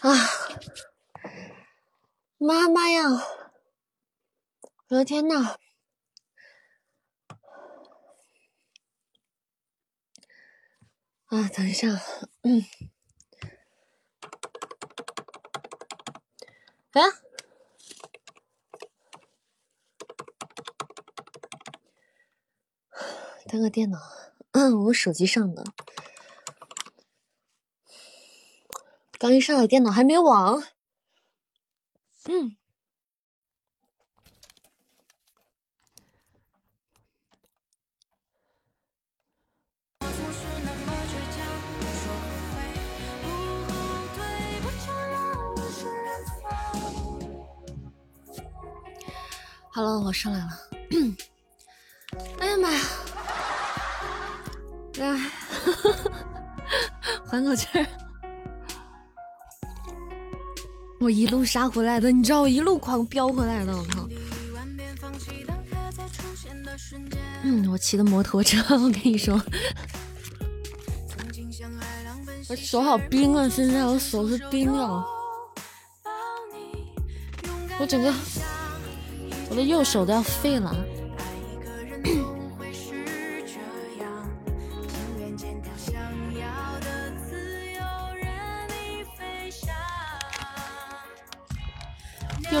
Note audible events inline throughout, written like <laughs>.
啊！妈妈呀！我的天呐！啊，等一下，嗯，哎，登个电脑，嗯，我手机上的，刚一上来电脑还没网，嗯。好了我上来了。哎呀妈呀！来，<laughs> 缓口气儿。我一路杀回来的，你知道我一路狂飙回来的，我靠！嗯，我骑的摩托车，我跟你说，我手好冰啊！现在我手是冰了，我整个。我的右手都要废了。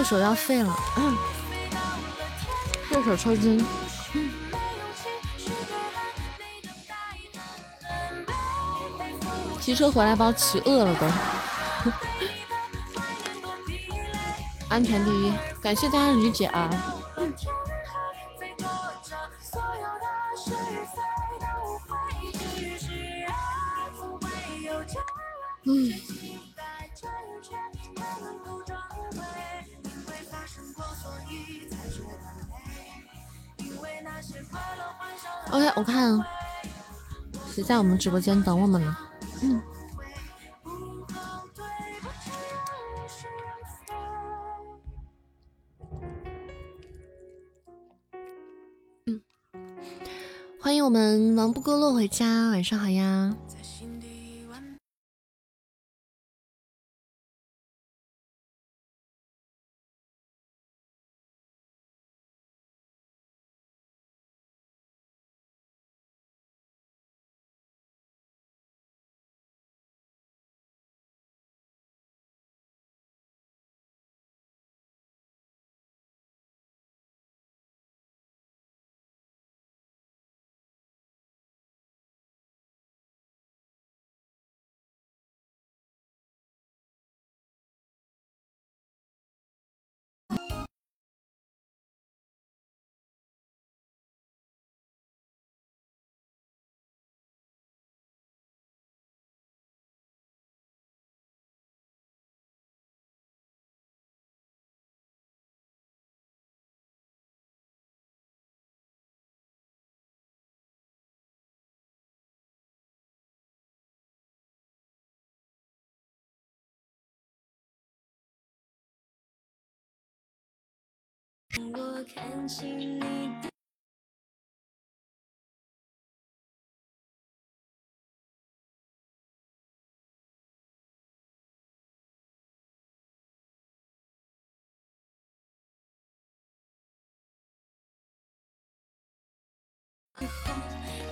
手要废了，右手抽筋。骑车回来把我骑饿了都。<laughs> 安全第一，感谢大家理解啊！在我们直播间等我们呢？嗯。欢迎我们王不过落回家，晚上好呀。我看清你的。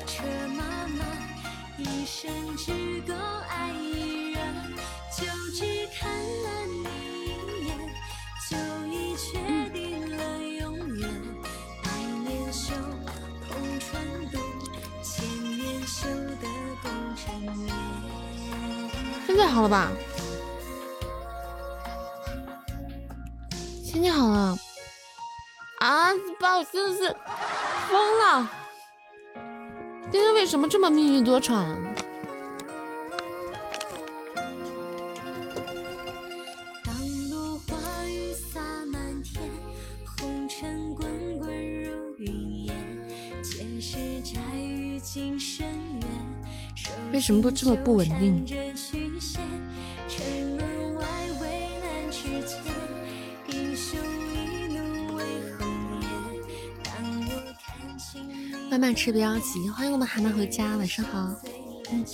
车妈妈一生只够爱现在好了吧？现在好了。啊！把我真的是疯了。今天为什么这么命运多舛？为什么都这么不稳定？吃别着急，欢迎我们蛤蟆回家，晚上好。嗯，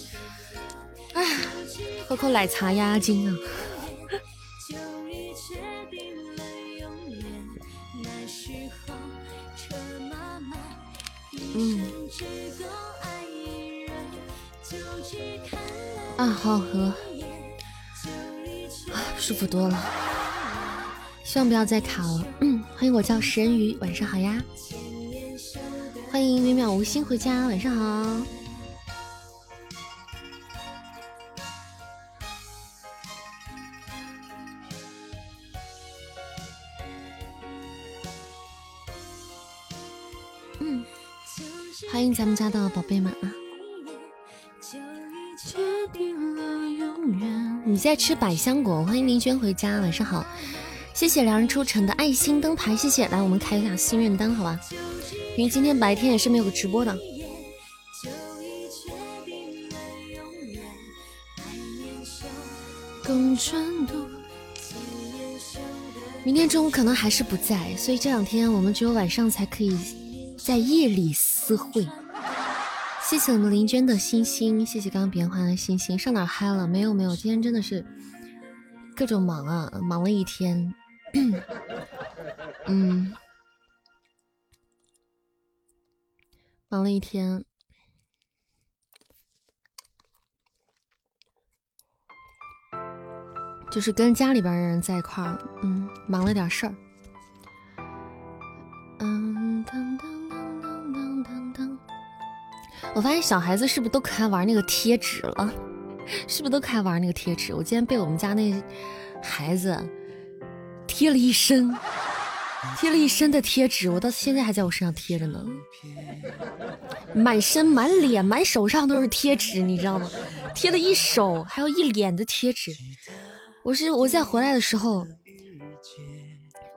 喝口奶茶压压惊啊。<laughs> 嗯。啊，好好喝，啊，舒服多了。希望不要再卡了。欢迎我叫食人鱼，晚上好呀。欢迎微妙无心回家，晚上好。嗯，欢迎咱们家的宝贝们啊。你在吃百香果？欢迎林轩回家，晚上好。谢谢良人出城的爱心灯牌，谢谢。来，我们开一下心愿单，好吧？因为今天白天也是没有直播的。明天中午可能还是不在，所以这两天我们只有晚上才可以在夜里私会。谢谢我们林娟的星星，谢谢刚刚别人换的星星。上哪嗨了？没有没有，今天真的是各种忙啊，忙了一天。嗯，忙了一天，就是跟家里边的人在一块儿，嗯，忙了点事儿。嗯，当当当当当当当。我发现小孩子是不是都可爱玩那个贴纸了？<laughs> 是不是都可爱玩那个贴纸？我今天被我们家那孩子贴了一身，贴了一身的贴纸，我到现在还在我身上贴着呢，满身、满脸、满手上都是贴纸，你知道吗？贴了一手，还有一脸的贴纸。我是我在回来的时候，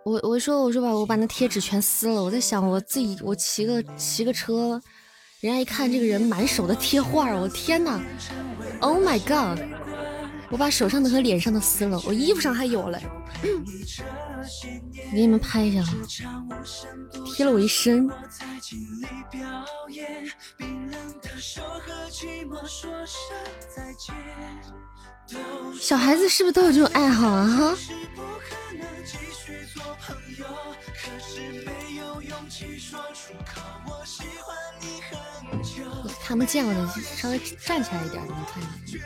我我说我说吧，我把那贴纸全撕了。我在想，我自己我骑个骑个车。人家一看这个人满手的贴画，我天哪！Oh my god！我把手上的和脸上的撕了，我衣服上还有嘞。给你们拍一下，贴了我一身。小孩子是不是都有这种爱好啊？哈。看不见我的，稍微站起来一点，能看见。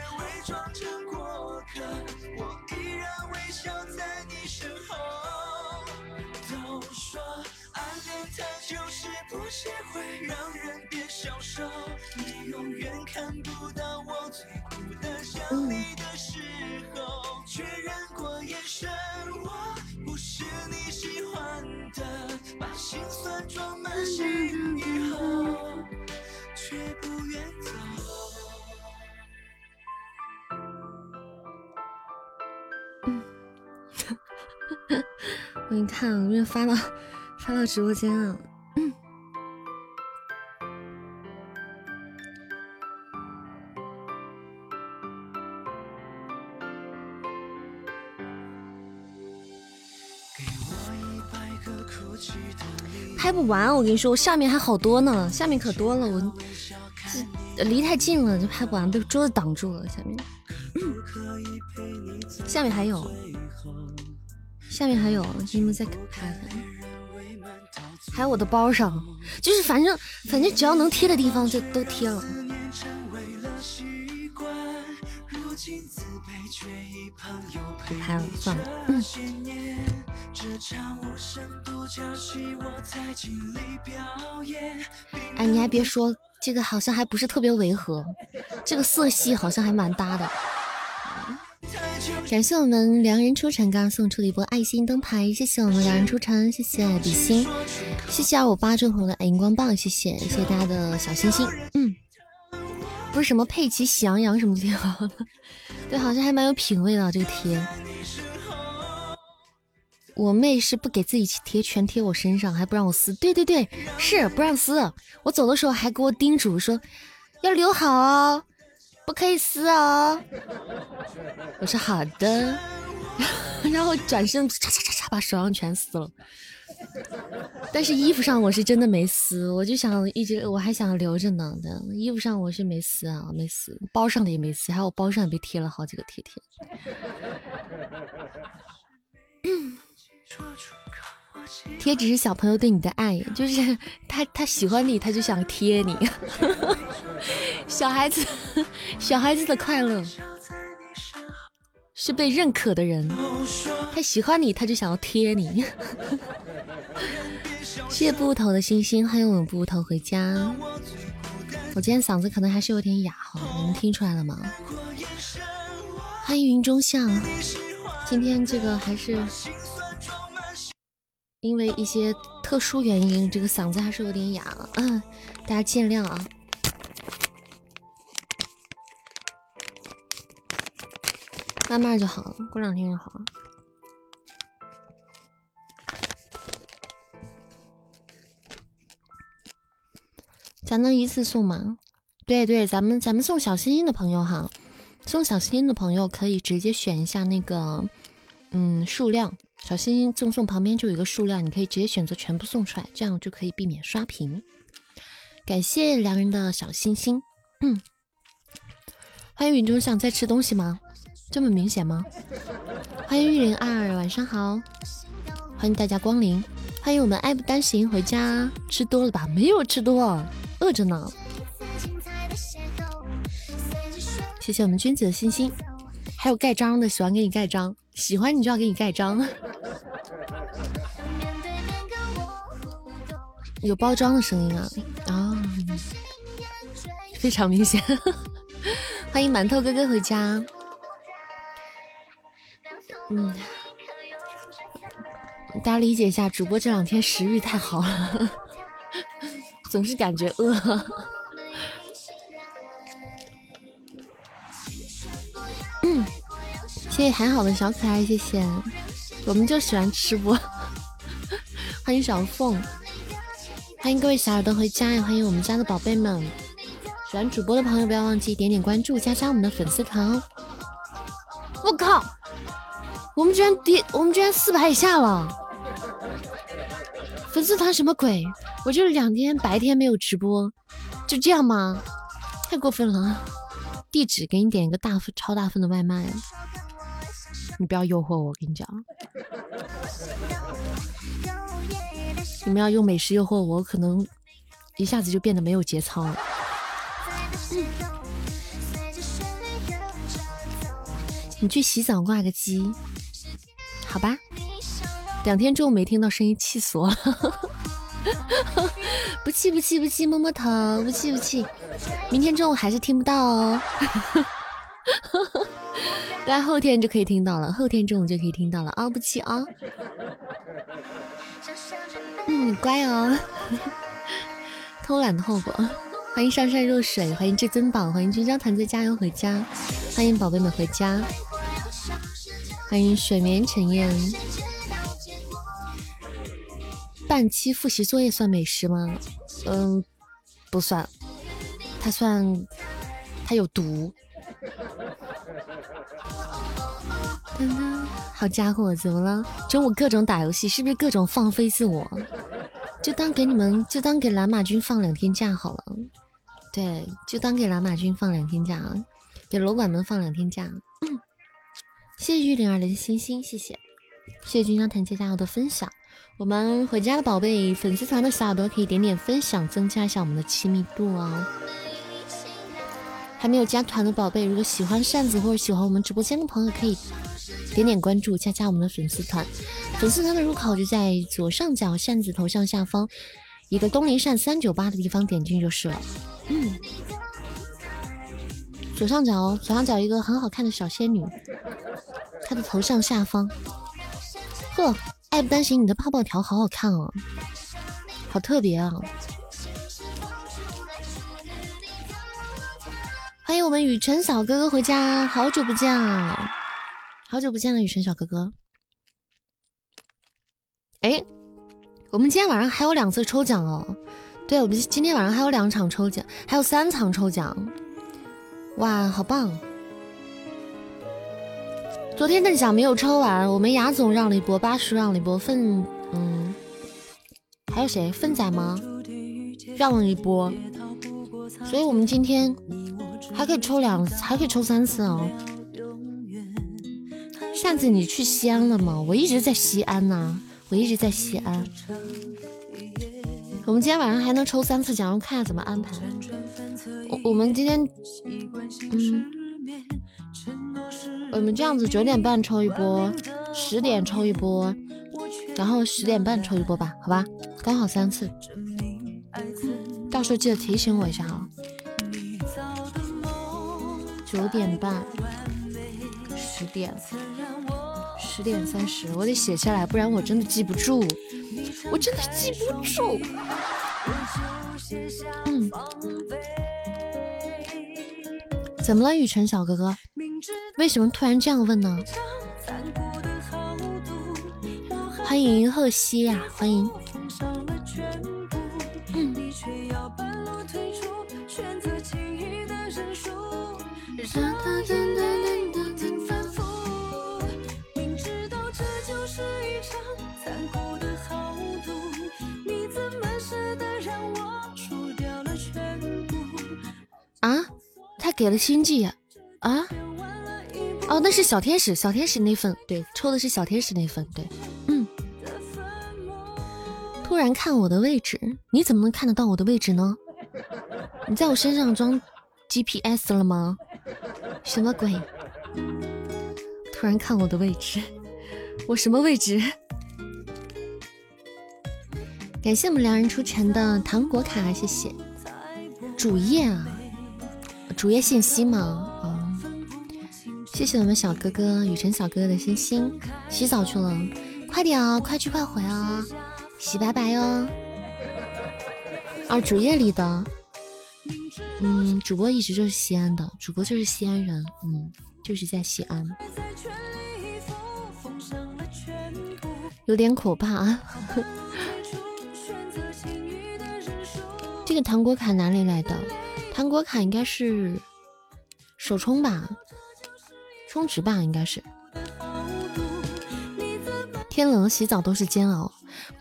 都说，暗恋它就是不屑，会让人变消瘦。你永远看不到我最苦的想你的时候，确认过眼神，我不是你。你看，我给你发到发到直播间啊。拍不完，我跟你说，我下面还好多呢，下面可多了，我离太近了就拍不完，被桌子挡住了。下面，下面还有，下面还有，你们再看一下。还有我的包上，就是反正反正只要能贴的地方就都贴了。不拍了，算了。嗯。哎，你还别说，这个好像还不是特别违和，这个色系好像还蛮搭的。感谢我们良人出城刚刚送出的一波爱心灯牌，谢谢我们良人出城，谢谢比心，谢谢二五八正红的荧光棒，谢谢谢谢大家的小心心。嗯，不是什么佩奇喜羊羊什么的，<laughs> 对，好像还蛮有品味的这个贴。我妹是不给自己贴，全贴我身上，还不让我撕。对对对，是不让撕。我走的时候还给我叮嘱说，要留好哦，不可以撕哦。<laughs> 我说好的，<laughs> 然后转身嚓嚓嚓嚓把手上全撕了。但是衣服上我是真的没撕，我就想一直我还想留着呢。衣服上我是没撕啊，没撕。包上的也没撕，还有包上也被贴了好几个贴贴。贴纸是小朋友对你的爱，就是他他喜欢你，他就想贴你。<laughs> 小孩子，小孩子的快乐是被认可的人，他喜欢你，他就想要贴你。<laughs> 谢谢布头的星星，欢迎我们布头回家。我今天嗓子可能还是有点哑哈，你们听出来了吗？欢迎云中巷，今天这个还是因为一些特殊原因，这个嗓子还是有点哑了，嗯，大家见谅啊。慢慢就好了，过两天就好了。咱能一次送吗？对对，咱们咱们送小心心的朋友哈，送小心心的朋友可以直接选一下那个，嗯，数量，小心心赠送旁边就有一个数量，你可以直接选择全部送出来，这样就可以避免刷屏。感谢良人的小心心，嗯，欢迎云中想在吃东西吗？这么明显吗？欢迎玉林二，晚上好，欢迎大家光临，欢迎我们爱不单行回家，吃多了吧？没有吃多。饿着呢，谢谢我们君子的星星，还有盖章的，喜欢给你盖章，喜欢你就要给你盖章，<laughs> 有包装的声音啊。啊，非常明显，<laughs> 欢迎馒头哥哥回家，嗯，大家理解一下，主播这两天食欲太好了。<laughs> 总是感觉饿。谢谢还好的小可爱，谢谢。我们就喜欢吃播。欢迎小凤，欢迎各位小耳朵回家，呀欢迎我们家的宝贝们。喜欢主播的朋友不要忘记点点关注，加加我们的粉丝团哦。我靠，我们居然跌，我们居然四百以下了。粉丝团什么鬼？我就两天白天没有直播，就这样吗？太过分了！地址给你点一个大份、超大份的外卖，你不要诱惑我，我跟你讲，你们要用美食诱惑我，可能一下子就变得没有节操了。你去洗澡挂个机，好吧？两天中午没听到声音，气死我了。<laughs> 不气不气不气，摸摸头，不气不气。明天中午还是听不到哦，<laughs> 大家后天就可以听到了，后天中午就可以听到了啊！不气啊，嗯，乖哦。<laughs> 偷懒的后果。欢迎上善若水，欢迎至尊宝，欢迎君将团队加油回家，欢迎宝贝们回家，欢迎水眠沉燕。半期复习作业算美食吗？嗯，不算，它算，它有毒。<laughs> 好家伙，怎么了？中午各种打游戏，是不是各种放飞自我？就当给你们，就当给蓝马军放两天假好了。对，就当给蓝马军放两天假，给楼管们放两天假。<coughs> 谢谢玉玲儿的星星，谢谢，谢谢君江团结加油的分享。我们回家的宝贝，粉丝团的小耳朵可以点点分享，增加一下我们的亲密度哦。还没有加团的宝贝，如果喜欢扇子或者喜欢我们直播间的朋友，可以点点关注，加加我们的粉丝团。粉丝团的入口就在左上角扇子头像下方一个东林扇三九八的地方，点进就是了。嗯，左上角，左上角一个很好看的小仙女，她的头像下方，呵。爱不担心，你的泡泡条好好看哦，好特别啊！欢迎我们雨辰小哥哥回家，好久不见啊，好久不见了，雨辰小哥哥。哎，我们今天晚上还有两次抽奖哦，对，我们今天晚上还有两场抽奖，还有三场抽奖，哇，好棒！昨天的奖没有抽完，我们雅总让了一波，八叔让了一波，粪嗯，还有谁？粪仔吗？让了一波，所以我们今天还可以抽两，还可以抽三次哦。上次，你去西安了吗？我一直在西安呢，我一直在西安。我们今天晚上还能抽三次奖，我看下怎么安排。我我们今天，嗯，我们这样子九点半抽一波，十点抽一波，然后十点半抽一波吧，好吧，刚好三次。到时候记得提醒我一下啊。九点半，十点，十点三十，我得写下来，不然我真的记不住。我真的记不住。嗯，怎么了，雨辰小哥哥？为什么突然这样问呢？欢迎贺西呀，欢迎。啊，他给了星际呀！啊，哦，那是小天使，小天使那份，对，抽的是小天使那份，对，嗯。突然看我的位置，你怎么能看得到我的位置呢？你在我身上装 GPS 了吗？什么鬼？突然看我的位置，我什么位置？感谢我们良人出城的糖果卡，谢谢。主页啊。主页信息吗？嗯，谢谢我们小哥哥雨辰小哥哥的星星。洗澡去了，快点啊，快去快回啊，洗白白哟。啊，主页里的，嗯，主播一直就是西安的，主播就是西安人，嗯，就是在西安，有点可怕啊。这个糖果卡哪里来的？糖果卡应该是首充吧，充值吧，应该是。天冷洗澡都是煎熬，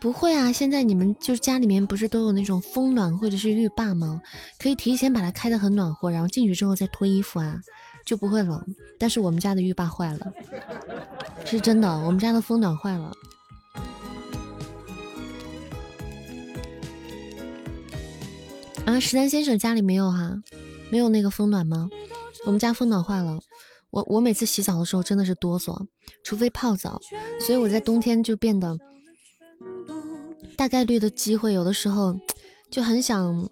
不会啊！现在你们就是家里面不是都有那种风暖或者是浴霸吗？可以提前把它开的很暖和，然后进去之后再脱衣服啊，就不会冷。但是我们家的浴霸坏了，是真的，我们家的风暖坏了。啊，十三先生家里没有哈，没有那个风暖吗？我们家风暖坏了，我我每次洗澡的时候真的是哆嗦，除非泡澡，所以我在冬天就变得大概率的机会，有的时候就很想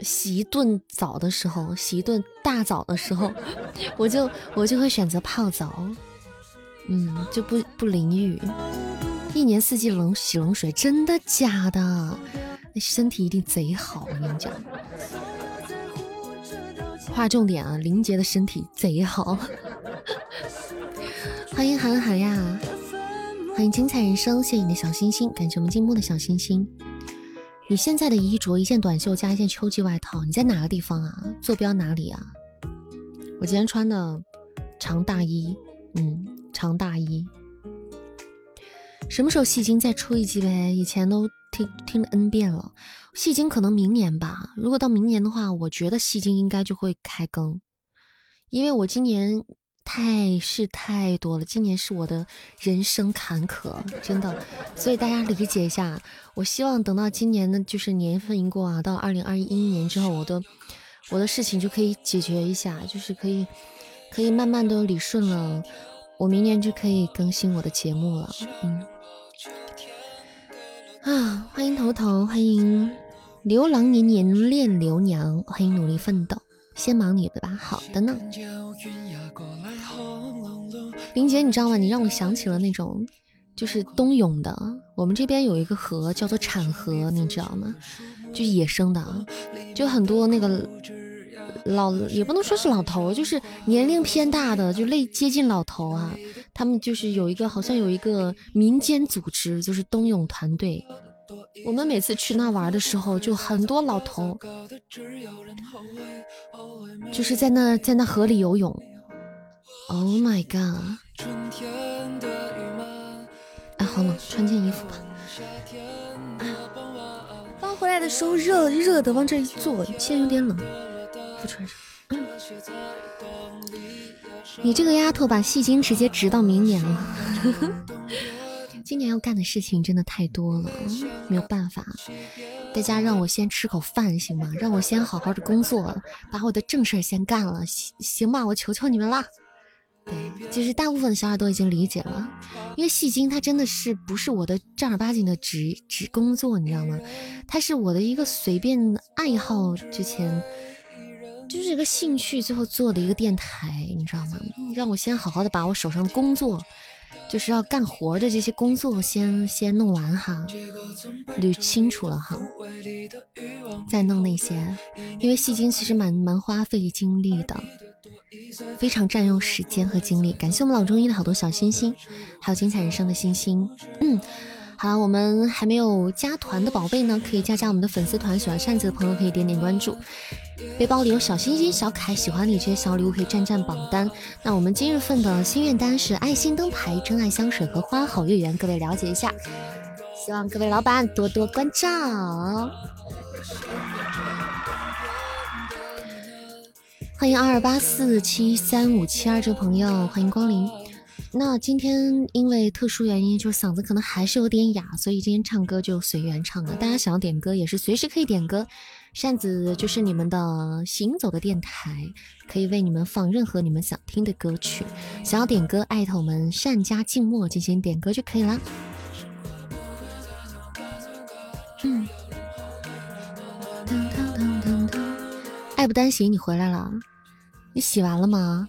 洗一顿澡的时候，洗一顿大澡的时候，<laughs> 我就我就会选择泡澡，嗯，就不不淋浴，一年四季冷洗冷水，真的假的？那身体一定贼好，我跟你讲。划重点啊，林杰的身体贼好。<laughs> 欢迎韩寒呀，欢迎精彩人生，谢谢你的小心心，感谢我们静默的小心心。你现在的衣着，一件短袖加一件秋季外套，你在哪个地方啊？坐标哪里啊？我今天穿的长大衣，嗯，长大衣。什么时候戏精再出一集呗？以前都。听听了 N 遍了，戏精可能明年吧。如果到明年的话，我觉得戏精应该就会开更，因为我今年太是太多了，今年是我的人生坎坷，真的，所以大家理解一下。我希望等到今年的就是年份一过啊，到二零二一年之后，我的我的事情就可以解决一下，就是可以可以慢慢的理顺了，我明年就可以更新我的节目了，嗯。啊！欢迎头头，欢迎牛郎年年恋刘娘，欢迎努力奋斗。先忙你的吧，好的呢。林姐，你知道吗？你让我想起了那种，就是冬泳的。我们这边有一个河叫做产河，你知道吗？就野生的，就很多那个老，也不能说是老头，就是年龄偏大的，就类接近老头啊。他们就是有一个，好像有一个民间组织，就是冬泳团队。我们每次去那玩的时候，就很多老头，就是在那在那河里游泳。Oh my god！哎，好冷，穿件衣服吧。刚回来的时候热热的，往这一坐，现在有点冷，不穿上。你这个丫头把戏精直接直到明年了，今年要干的事情真的太多了，没有办法。大家让我先吃口饭行吗？让我先好好的工作，把我的正事儿先干了，行行吧？我求求你们啦！对，就是大部分的小耳朵已经理解了，因为戏精它真的是不是我的正儿八经的职职工作，你知道吗？它是我的一个随便爱好，之前就是一个兴趣，最后做的一个电台，你知道吗？让我先好好的把我手上的工作。就是要干活的这些工作先先弄完哈，捋清楚了哈，再弄那些，因为戏精其实蛮蛮花费精力的，非常占用时间和精力。感谢我们老中医的好多小心心，还有精彩人生的星星。嗯，好了，我们还没有加团的宝贝呢，可以加加我们的粉丝团。喜欢扇子的朋友可以点点关注。背包里有小星星、小可爱，喜欢你这些小礼物可以占占榜单。那我们今日份的心愿单是爱心灯牌、真爱香水和花好月圆，各位了解一下。希望各位老板多多关照。欢迎二二八四七三五七二这位朋友，欢迎光临。那今天因为特殊原因，就是嗓子可能还是有点哑，所以今天唱歌就随缘唱了。大家想要点歌也是随时可以点歌。扇子就是你们的行走的电台，可以为你们放任何你们想听的歌曲。想要点歌，艾特我们善家静默进行点歌就可以了。嗯。爱不单行，你回来了？你洗完了吗？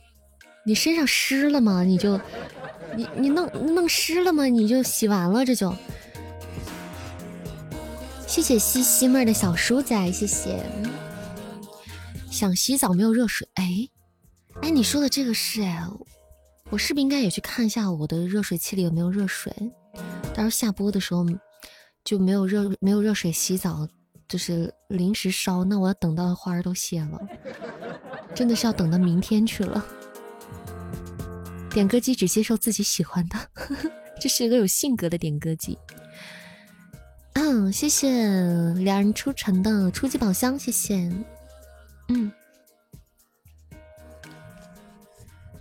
你身上湿了吗？你就，你你弄弄湿了吗？你就洗完了，这就。谢谢西西妹的小书仔，谢谢。想洗澡没有热水，哎哎，你说的这个是哎，我是不是应该也去看一下我的热水器里有没有热水？到时候下播的时候就没有热没有热水洗澡，就是临时烧，那我要等到花儿都谢了，真的是要等到明天去了。点歌机只接受自己喜欢的，<laughs> 这是一个有性格的点歌机。嗯，谢谢两人出城的初级宝箱，谢谢。嗯，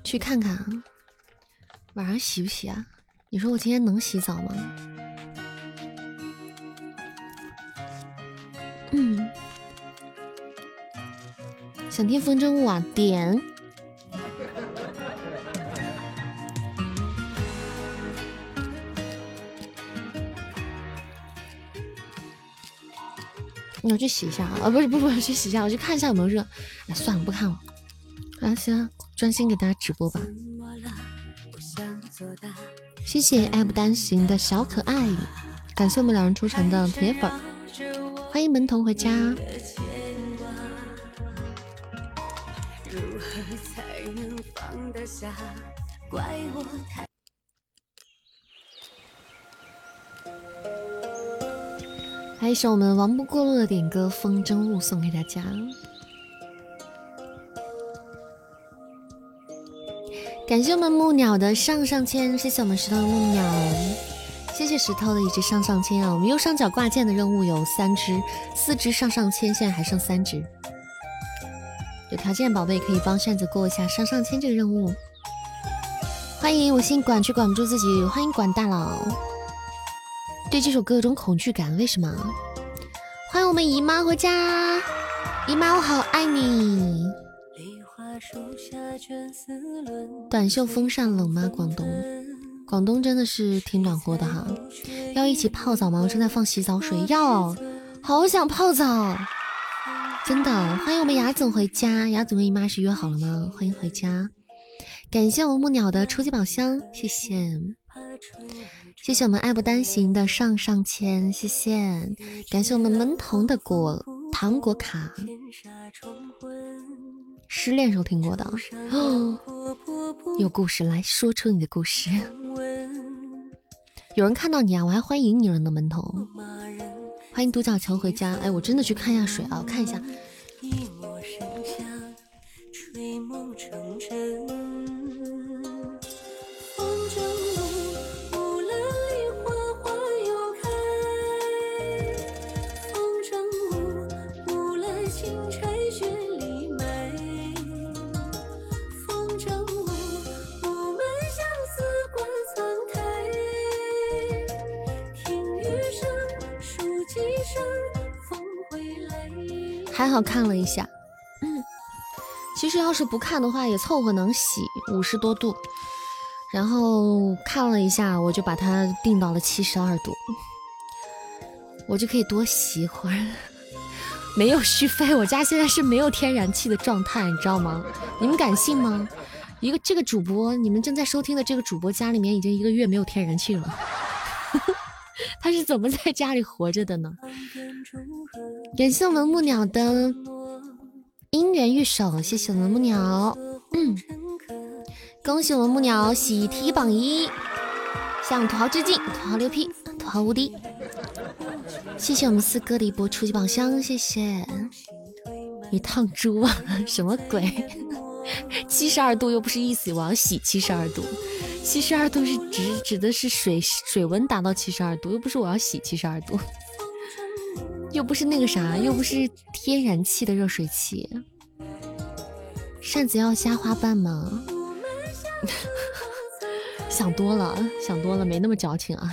去看看啊，晚上洗不洗啊？你说我今天能洗澡吗？嗯，想听风筝舞啊？点。我去洗一下啊！不是，不是，我去洗一下，我去看一下有没有热。哎，算了，不看了。啊，行，专心给大家直播吧。谢谢爱不单行的小可爱，感谢我们两人出城的铁粉，欢迎门童回家。来一首我们王不过路的点歌《风筝误》送给大家，感谢我们木鸟的上上签，谢谢我们石头的木鸟，谢谢石头的一只上上签啊！我们右上角挂件的任务有三只，四只上上签，现在还剩三只，有条件宝贝可以帮扇子过一下上上签这个任务。欢迎我姓管却管不住自己，欢迎管大佬。对这首歌有种恐惧感，为什么？欢迎我们姨妈回家，姨妈我好爱你。短袖风扇冷吗？广东，广东真的是挺暖和的哈。要一起泡澡吗？我正在放洗澡水，要，好想泡澡，真的。欢迎我们雅总回家，雅总跟姨妈是约好了吗？欢迎回家，感谢我们木鸟的初级宝箱，谢谢。谢谢我们爱不单行的上上签，谢谢，感谢我们门童的果糖果卡。失恋时候听过的哦，<gasps> 有故事，来说出你的故事。有人看到你啊，我还欢迎你了呢，门童。欢迎独角球回家。哎，我真的去看一下水啊，我看一下。还好看了一下。嗯，其实要是不看的话也凑合能洗，五十多度。然后看了一下，我就把它定到了七十二度，我就可以多洗一会儿。<laughs> 没有续费，我家现在是没有天然气的状态，你知道吗？你们敢信吗？一个这个主播，你们正在收听的这个主播家里面已经一个月没有天然气了，他是怎么在家里活着的呢？感谢我们木鸟的姻缘玉手，谢谢我们木鸟，嗯，恭喜我们木鸟喜提榜一，向土豪致敬，土豪牛批，土豪无敌。谢谢我们四哥的一波初级宝箱，谢谢。你烫猪啊？<laughs> 什么鬼？<laughs> 七十二度又不是一死我要洗七十二度，七十二度是指指的是水水温达到七十二度，又不是我要洗七十二度，又不是那个啥，又不是天然气的热水器。扇子要加花瓣吗？<laughs> 想多了，想多了，没那么矫情啊。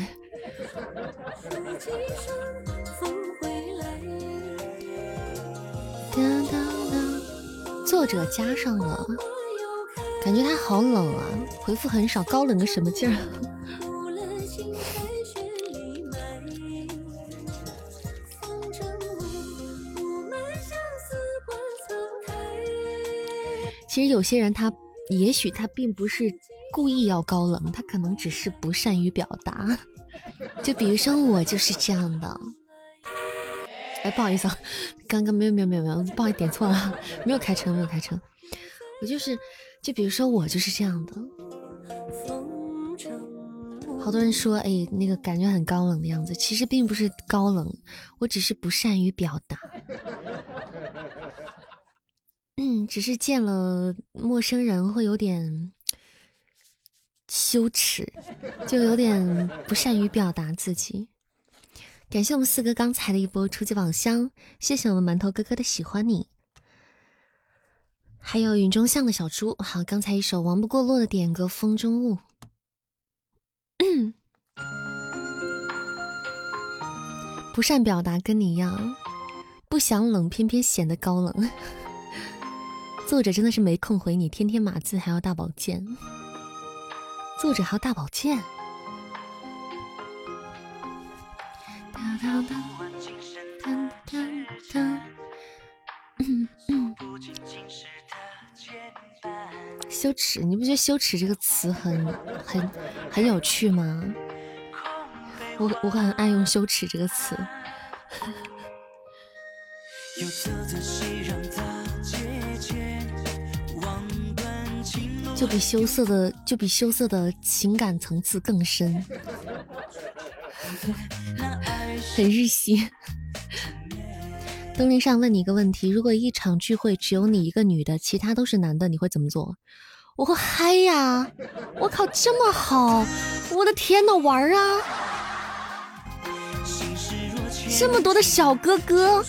作者加上了，感觉他好冷啊，回复很少，高冷个什么劲儿？<laughs> 其实有些人他，也许他并不是故意要高冷，他可能只是不善于表达。<laughs> 就比如说我就是这样的。哎，不好意思啊，刚刚没有没有没有没有，不好意思点错了，没有开车没有开车，我就是，就比如说我就是这样的，好多人说哎那个感觉很高冷的样子，其实并不是高冷，我只是不善于表达，嗯，只是见了陌生人会有点羞耻，就有点不善于表达自己。感谢我们四哥刚才的一波初级宝箱，谢谢我们馒头哥哥的喜欢你，还有云中巷的小猪。好，刚才一首王不过落的点歌《风中雾》。不善表达，跟你一样，不想冷，偏偏显得高冷。<laughs> 作者真的是没空回你，天天码字还要大宝剑，作者还要大宝剑。<laughs> 羞耻，你不觉得“羞耻”这个词很很很有趣吗？我我很爱用“羞耻”这个词，就比羞涩的就比羞涩的情感层次更深。<laughs> 很日系。东林上问你一个问题：如果一场聚会只有你一个女的，其他都是男的，你会怎么做？我会嗨呀！我靠，这么好！我的天呐，玩啊！这么多的小哥哥，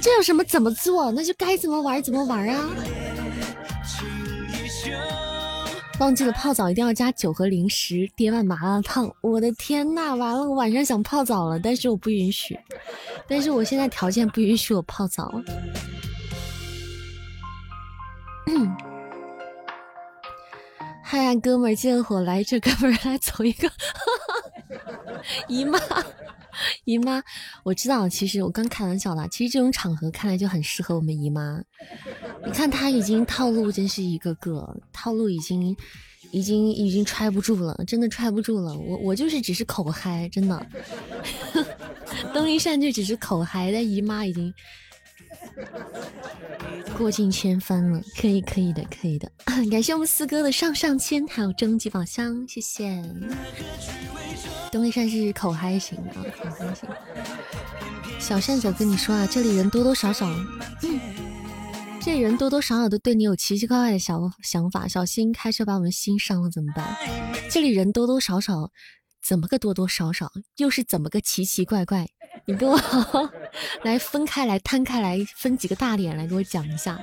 这有什么怎么做？那就该怎么玩怎么玩啊！忘记了泡澡一定要加酒和零食，点碗麻辣烫。我的天呐，完了，我晚上想泡澡了，但是我不允许，但是我现在条件不允许我泡澡。<clears throat> 嗨呀，哥们儿，借火来这，哥们儿来走一个。<laughs> 姨妈，<laughs> 姨妈，我知道，其实我刚开玩笑啦，其实这种场合看来就很适合我们姨妈。你看她已经套路，真是一个个套路，已经，已经，已经揣不住了，真的揣不住了。我我就是只是口嗨，真的。<laughs> 登一扇就只是口嗨，但姨妈已经 <laughs> 过尽千帆了。可以，可以的，可以的。<laughs> 感谢我们四哥的上上签，还有终极宝箱，谢谢。东一扇是口嗨型啊，口嗨型。小扇子跟你说啊，这里人多多少少，嗯，这里人多多少少都对你有奇奇怪怪的想想法，小心开车把我们心伤了怎么办？这里人多多少少，怎么个多多少少？又是怎么个奇奇怪怪？你给我 <laughs> 来分开来摊开来，分几个大点来给我讲一下，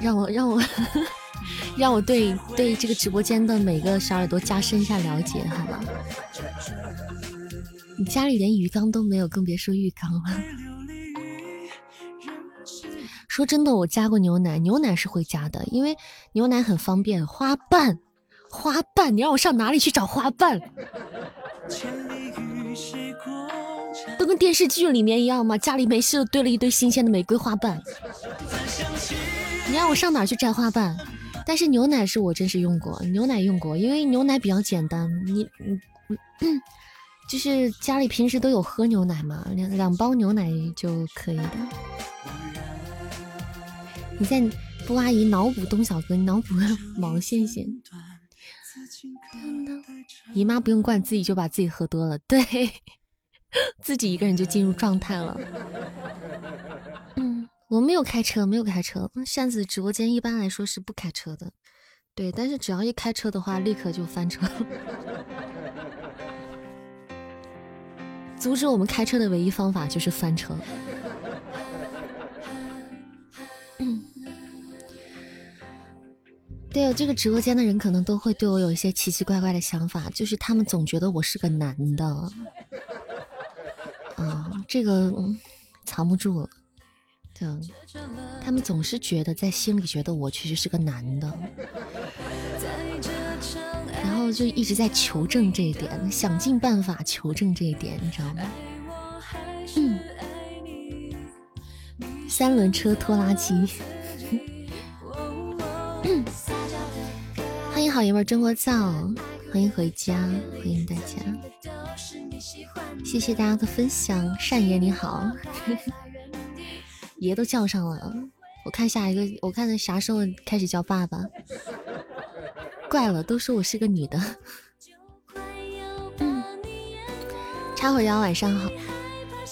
让我让我 <laughs> 让我对对这个直播间的每个小耳朵加深一下了解，好吗？你家里连鱼缸都没有，更别说浴缸了。说真的，我加过牛奶，牛奶是会加的，因为牛奶很方便。花瓣，花瓣，你让我上哪里去找花瓣？都跟电视剧里面一样吗？家里没事堆了一堆新鲜的玫瑰花瓣，你让我上哪去摘花瓣？但是牛奶是我真是用过，牛奶用过，因为牛奶比较简单，你你嗯，就是家里平时都有喝牛奶嘛，两两包牛奶就可以的。你在布阿姨脑补东小哥，你脑补个毛线线。姨妈不用灌，自己就把自己喝多了，对，<laughs> 自己一个人就进入状态了。嗯，我没有开车，没有开车。扇子直播间一般来说是不开车的，对，但是只要一开车的话，立刻就翻车。<laughs> 阻止我们开车的唯一方法就是翻车。对，这个直播间的人可能都会对我有一些奇奇怪怪的想法，就是他们总觉得我是个男的，啊，这个藏不住，对，他们总是觉得在心里觉得我其实是个男的，然后就一直在求证这一点，想尽办法求证这一点，你知道吗？嗯，三轮车拖拉机。<laughs> 欢迎好爷们真聒噪，欢迎回家，欢迎大家，谢谢大家的分享。善爷你好，<laughs> 爷都叫上了，我看下一个，我看啥时候开始叫爸爸？怪了，都说我是个女的。插会腰，晚上好。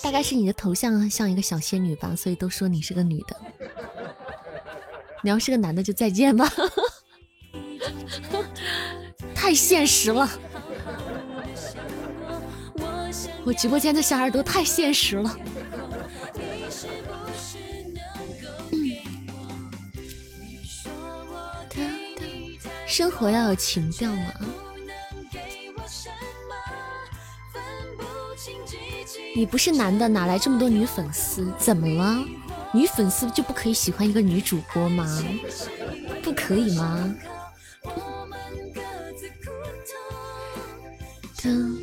大概是你的头像像一个小仙女吧，所以都说你是个女的。你要是个男的，就再见吧。<laughs> 太现实了，我直播间的小耳朵太现实了。生活要有情调嘛。你不是男的，哪来这么多女粉丝？怎么了？女粉丝就不可以喜欢一个女主播吗？不可以吗？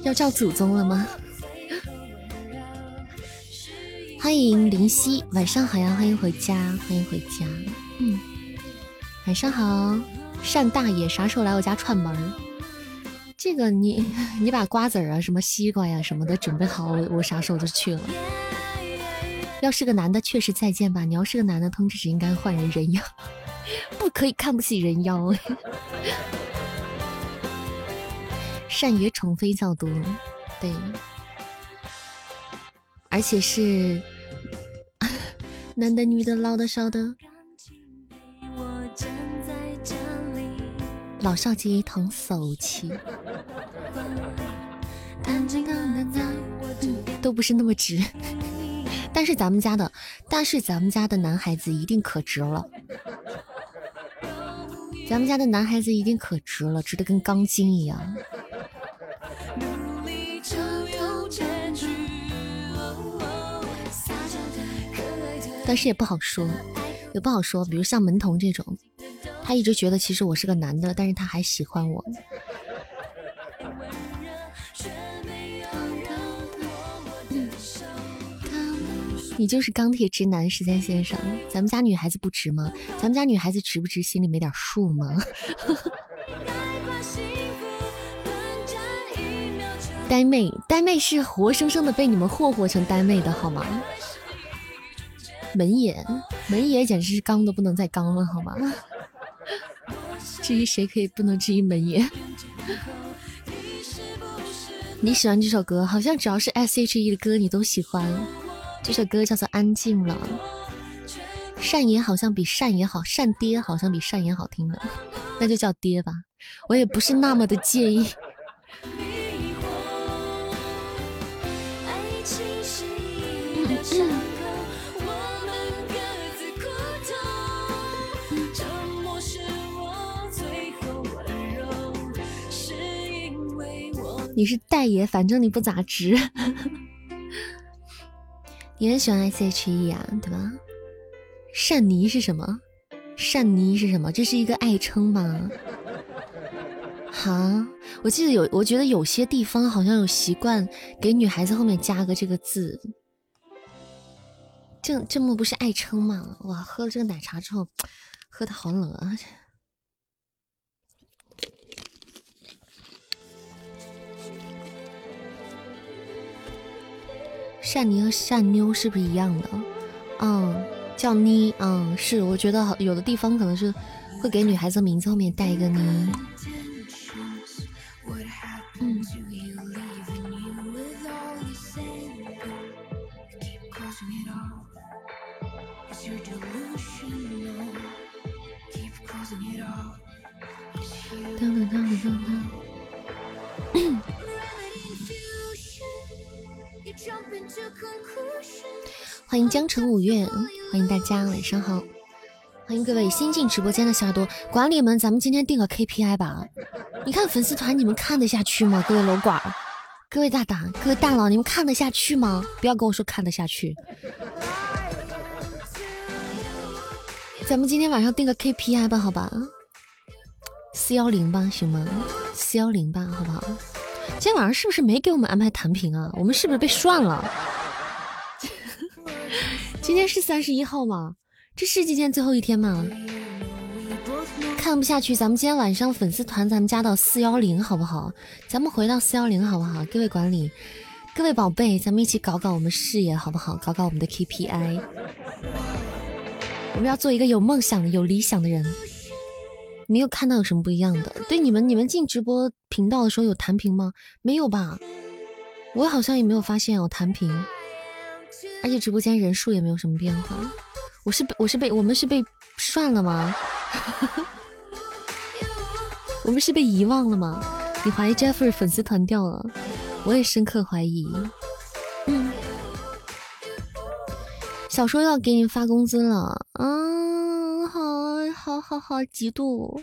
要叫祖宗了吗？欢迎林夕，晚上好呀！欢迎回家，欢迎回家。嗯，晚上好，单大爷，啥时候来我家串门？这个你你把瓜子啊、什么西瓜呀什么的准备好，我我啥时候就去了。要是个男的，确实再见吧。你要是个男的，通知只应该换人人妖，<laughs> 不可以看不起人妖。善爷宠妃较多，对，而且是男的、女的、老的、少的，老少皆宜，同叟气，都不是那么直。但是咱们家的，但是咱们家的男孩子一定可直了，咱们家的男孩子一定可直了，直的跟钢筋一样。但是也不好说，也不好说。比如像门童这种，他一直觉得其实我是个男的，但是他还喜欢我。你就是钢铁直男，时间先生。咱们家女孩子不直吗？咱们家女孩子直不直，心里没点数吗？呆妹，呆妹是活生生的被你们霍霍成呆妹的好吗？门爷，门爷简直是刚都不能再刚了，好吗？<laughs> 至于谁可以不能至于门爷？<laughs> 你喜欢这首歌，好像只要是 S H E 的歌你都喜欢。这首歌叫做《安静了》。善爷好像比善爷好，善爹好像比善爷好听的，那就叫爹吧。我也不是那么的介意。你是代爷，反正你不咋直。你很喜欢 S H E 啊，对吧？善妮是什么？善妮是什么？这是一个爱称吗？哈，我记得有，我觉得有些地方好像有习惯给女孩子后面加个这个字。这这么不是爱称吗？哇，喝了这个奶茶之后，喝的好冷啊！善妮和善妞是不是一样的？嗯，叫妮，嗯，是。我觉得有的地方可能是会给女孩子名字后面带一个妮。嗯。当当当当当。欢迎江城五月，欢迎大家晚上好，欢迎各位新进直播间的小耳朵，管理们，咱们今天定个 KPI 吧。你看粉丝团，你们看得下去吗？各位楼管，各位大大，各位大佬，你们看得下去吗？不要跟我说看得下去。咱们今天晚上定个 KPI 吧，好吧？四幺零吧，行吗？四幺零吧，好不好？今天晚上是不是没给我们安排弹屏啊？我们是不是被涮了？今天是三十一号吗？这是今天最后一天吗？看不下去，咱们今天晚上粉丝团咱们加到四幺零好不好？咱们回到四幺零好不好？各位管理，各位宝贝，咱们一起搞搞我们事业好不好？搞搞我们的 KPI。我们要做一个有梦想、有理想的人。没有看到有什么不一样的？对你们，你们进直播频道的时候有弹屏吗？没有吧？我好像也没有发现有弹屏，而且直播间人数也没有什么变化。我是被我是被我们是被涮了吗？<laughs> 我们是被遗忘了吗？你怀疑 Jeffrey 粉丝团掉了？我也深刻怀疑。嗯，小说要给你发工资了啊！好好好，嫉妒！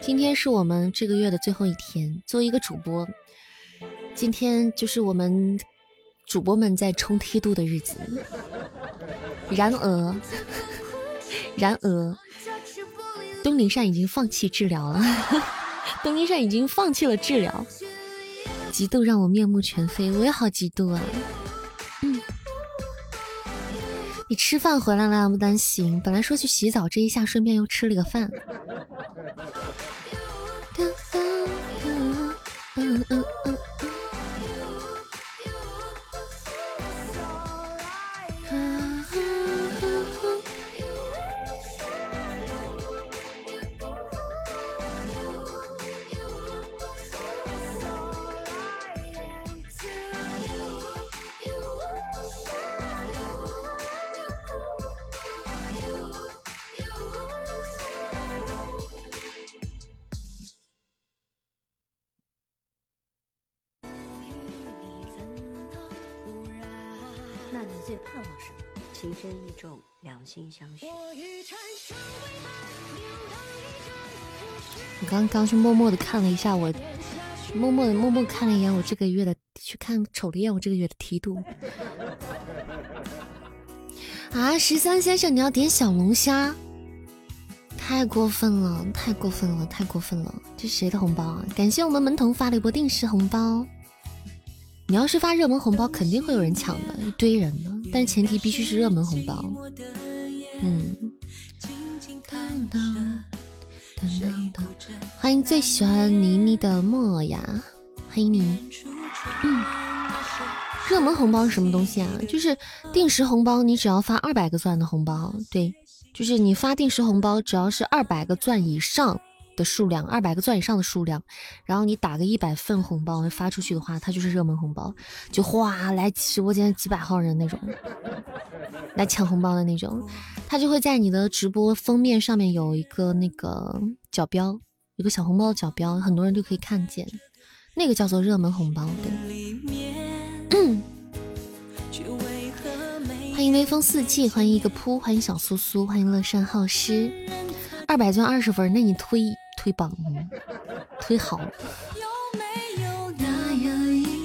今天是我们这个月的最后一天，作为一个主播，今天就是我们主播们在冲梯度的日子。然而，然而，东林善已经放弃治疗了，<laughs> 东林善已经放弃了治疗，嫉妒让我面目全非，我也好嫉妒啊！嗯。你吃饭回来了，不担心。本来说去洗澡，这一下顺便又吃了个饭。<laughs> 情深意重，两心相许。我刚刚去默默的看了一下，我默默的默默看了一眼我这个月的，去看瞅了一眼我这个月的梯度。啊，十三先生，你要点小龙虾？太过分了，太过分了，太过分了！这谁的红包啊？感谢我们门童发了一波定时红包。你要是发热门红包，肯定会有人抢的，一堆人呢。但前提必须是热门红包。嗯，欢迎最喜欢妮妮的莫呀，欢迎你。嗯，热门红包是什么东西啊？就是定时红包，你只要发二百个钻的红包，对，就是你发定时红包，只要是二百个钻以上。的数量二百个钻以上的数量，然后你打个一百份红包发出去的话，它就是热门红包，就哗来直播间几百号人那种来抢红包的那种，它就会在你的直播封面上面有一个那个角标，有个小红包的角标，很多人就可以看见，那个叫做热门红包。对，欢迎微风四季，欢迎一个扑，欢迎小苏苏，欢迎乐善好施，二百钻二十分，那你推。推榜，推好。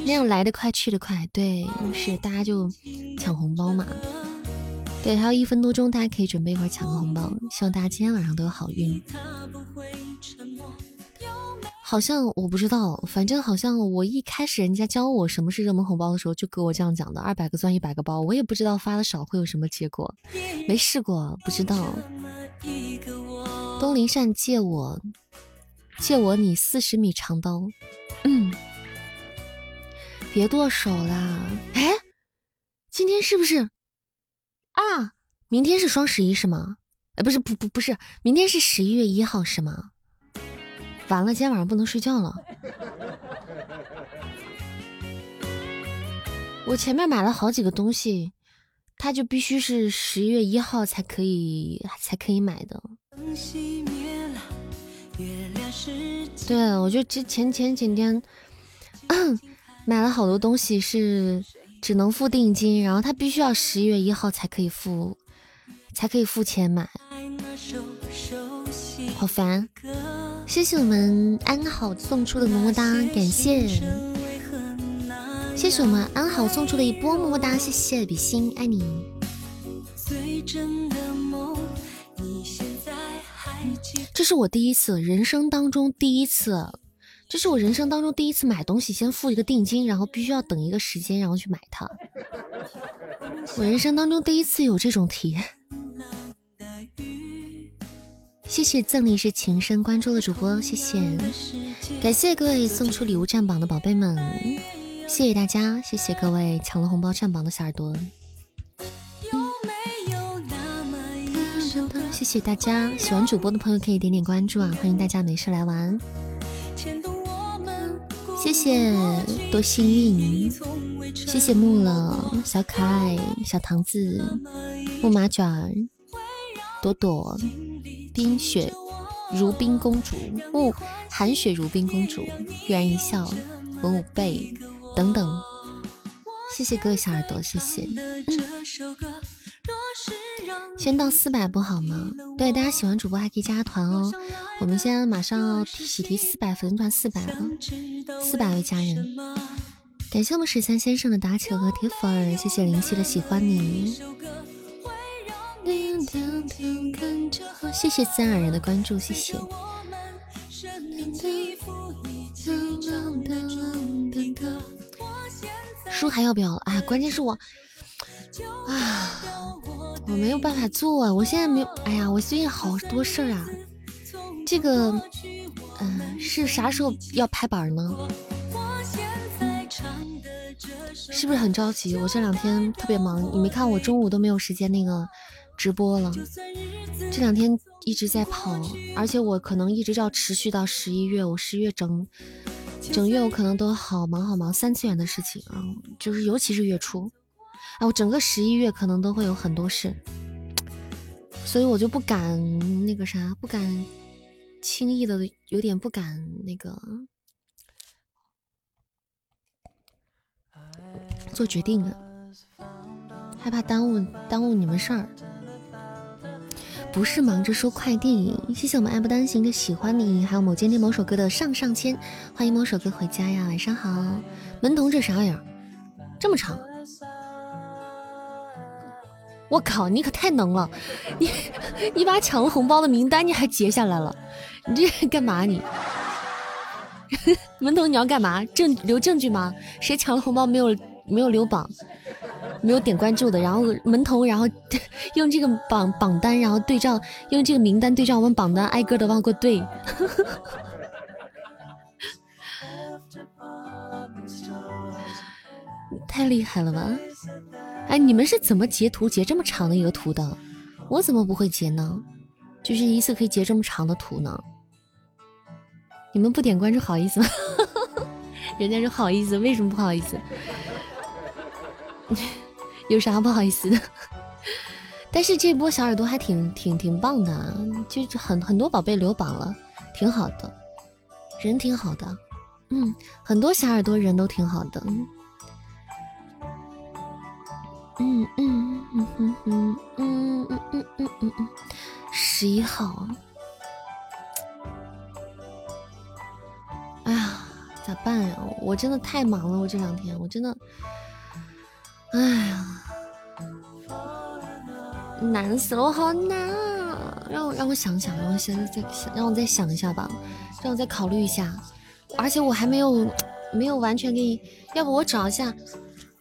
那样来的快去的快，对，是大家就抢红包嘛。对，还有一分多钟，大家可以准备一会儿抢个红包。希望大家今天晚上都有好运。好像我不知道，反正好像我一开始人家教我什么是热门红包的时候，就给我这样讲的：二百个钻一百个包。我也不知道发的少会有什么结果，没试过，不知道。东林善借我，借我你四十米长刀。嗯。别剁手啦！哎，今天是不是啊？明天是双十一是吗？哎，不是，不不不是，明天是十一月一号是吗？完了，今天晚上不能睡觉了。<laughs> 我前面买了好几个东西，它就必须是十一月一号才可以才可以买的熄灭了。对，我就之前前几天。<clears throat> 买了好多东西是只能付定金，然后他必须要十一月一号才可以付，才可以付钱买，好烦！谢谢我们安好送出的么么哒，感谢，谢谢我们安好送出的一波么么哒，谢谢比心，爱你。这是我第一次，人生当中第一次。这是我人生当中第一次买东西，先付一个定金，然后必须要等一个时间，然后去买它。我人生当中第一次有这种体验。谢谢赠礼是情深关注了主播，谢谢，感谢各位送出礼物占榜的宝贝们，谢谢大家，谢谢各位抢了红包占榜的小耳朵。谢谢大家，喜欢主播的朋友可以点点关注啊，欢迎大家没事来玩。谢谢多幸运，谢谢木了小可爱小糖子木马卷儿朵朵冰雪如冰公主木寒雪如冰公主月然一笑文武贝等等，谢谢各位小耳朵，谢谢。先到四百不好吗？对，大家喜欢主播还可以加团哦。我们现在马上要喜提四百粉丝团，四百了，四百位家人。感谢我们十三先生的打球和铁粉儿，谢谢灵犀的喜欢你。谢谢自然而然的关注，谢谢。书还要不要了？哎，关键是我啊。我没有办法做啊！我现在没有，哎呀，我最近好多事儿啊。这个，嗯，是啥时候要拍板呢？是不是很着急？我这两天特别忙，你没看我中午都没有时间那个直播了。这两天一直在跑，而且我可能一直要持续到十一月。我十一月整整月我可能都好忙好忙，三次元的事情啊，就是尤其是月初。哎，我整个十一月可能都会有很多事，所以我就不敢那个啥，不敢轻易的，有点不敢那个做决定啊，害怕耽误耽误你们事儿。不是忙着收快递，谢谢我们爱不单行的喜欢你，还有某间店某首歌的上上签，欢迎某首歌回家呀，晚上好，门童这啥玩意，这么长。我靠，你可太能了！你你把抢了红包的名单你还截下来了，你这干嘛你？<laughs> 门童你要干嘛？证留证据吗？谁抢了红包没有没有留榜，没有点关注的？然后门童然后 <laughs> 用这个榜榜单然后对照，用这个名单对照我们榜单挨个的往过对。<laughs> 太厉害了吧！哎，你们是怎么截图截这么长的一个图的？我怎么不会截呢？就是一次可以截这么长的图呢？你们不点关注好意思吗？<laughs> 人家说好意思，为什么不好意思？<laughs> 有啥不好意思的？<laughs> 但是这波小耳朵还挺挺挺棒的，就是很很多宝贝留榜了，挺好的，人挺好的，嗯，很多小耳朵人都挺好的。嗯嗯嗯嗯嗯嗯嗯嗯嗯嗯，十一号啊！哎呀，咋，办呀？我真的太忙了，我这两天我真的，哎呀，难死了，我好难啊！让我让我想想，让我现在再想，让我再想一下吧，让我再考虑一下。而且我还没有没有完全给你，要不我找一下，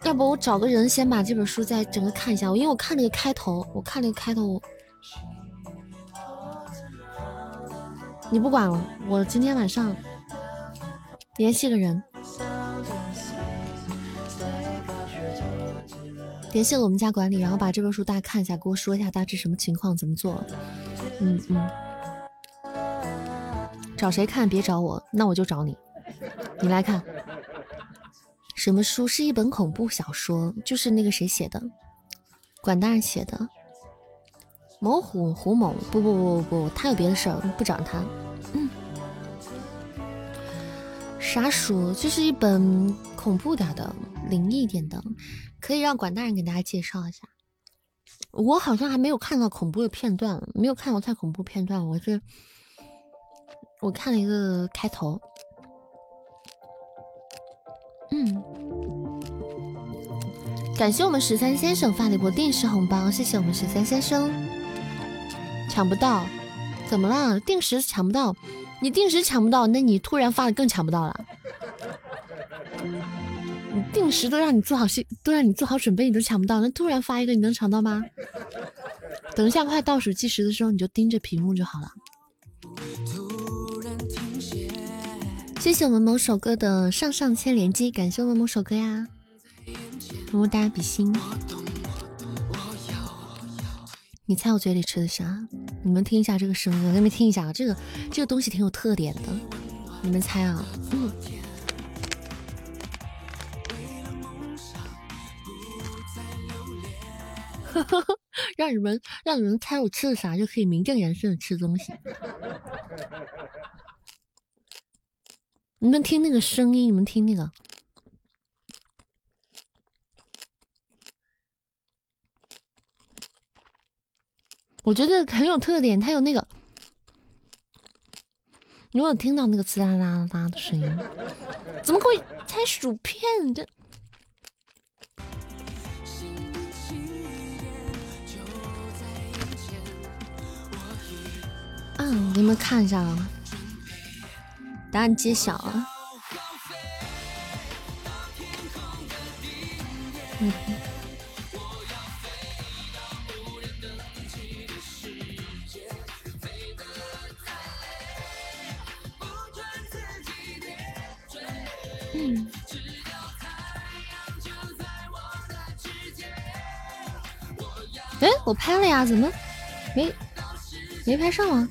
要不我找个人先把这本书再整个看一下。因为我看那个开头，我看那个开头。你不管了，我今天晚上联系个人，联系了我们家管理，然后把这本书大家看一下，给我说一下大致什么情况，怎么做。嗯嗯，找谁看？别找我，那我就找你。你来看，什么书？是一本恐怖小说，就是那个谁写的，管大人写的。某虎胡某，不不不不不，他有别的事儿，不找他。嗯，啥书？这是一本恐怖点的、灵异点的，可以让管大人给大家介绍一下。我好像还没有看到恐怖的片段，没有看过太恐怖片段。我是我看了一个开头。嗯，感谢我们十三先生发了一波定时红包，谢谢我们十三先生。抢不到，怎么了？定时抢不到，你定时抢不到，那你突然发的更抢不到了。你定时都让你做好心，都让你做好准备，你都抢不到，那突然发一个，你能抢到吗？等一下快倒数计时的时候，你就盯着屏幕就好了。谢谢我们某首歌的上上签连击，感谢我们某首歌呀，么么哒比心。你猜我嘴里吃的啥？你们听一下这个声音，给你们听一下啊，这个这个东西挺有特点的，你们猜啊？嗯，<laughs> 让你们让你们猜我吃的啥，就可以名正言顺的吃东西。你们听那个声音，你们听那个。我觉得很有特点，它有那个，你有听到那个呲啦啦啦的声音？怎么会拆薯片？这，嗯，给你们看一下啊，答案揭晓啊，嗯。哎，我拍了呀，怎么没没拍上啊？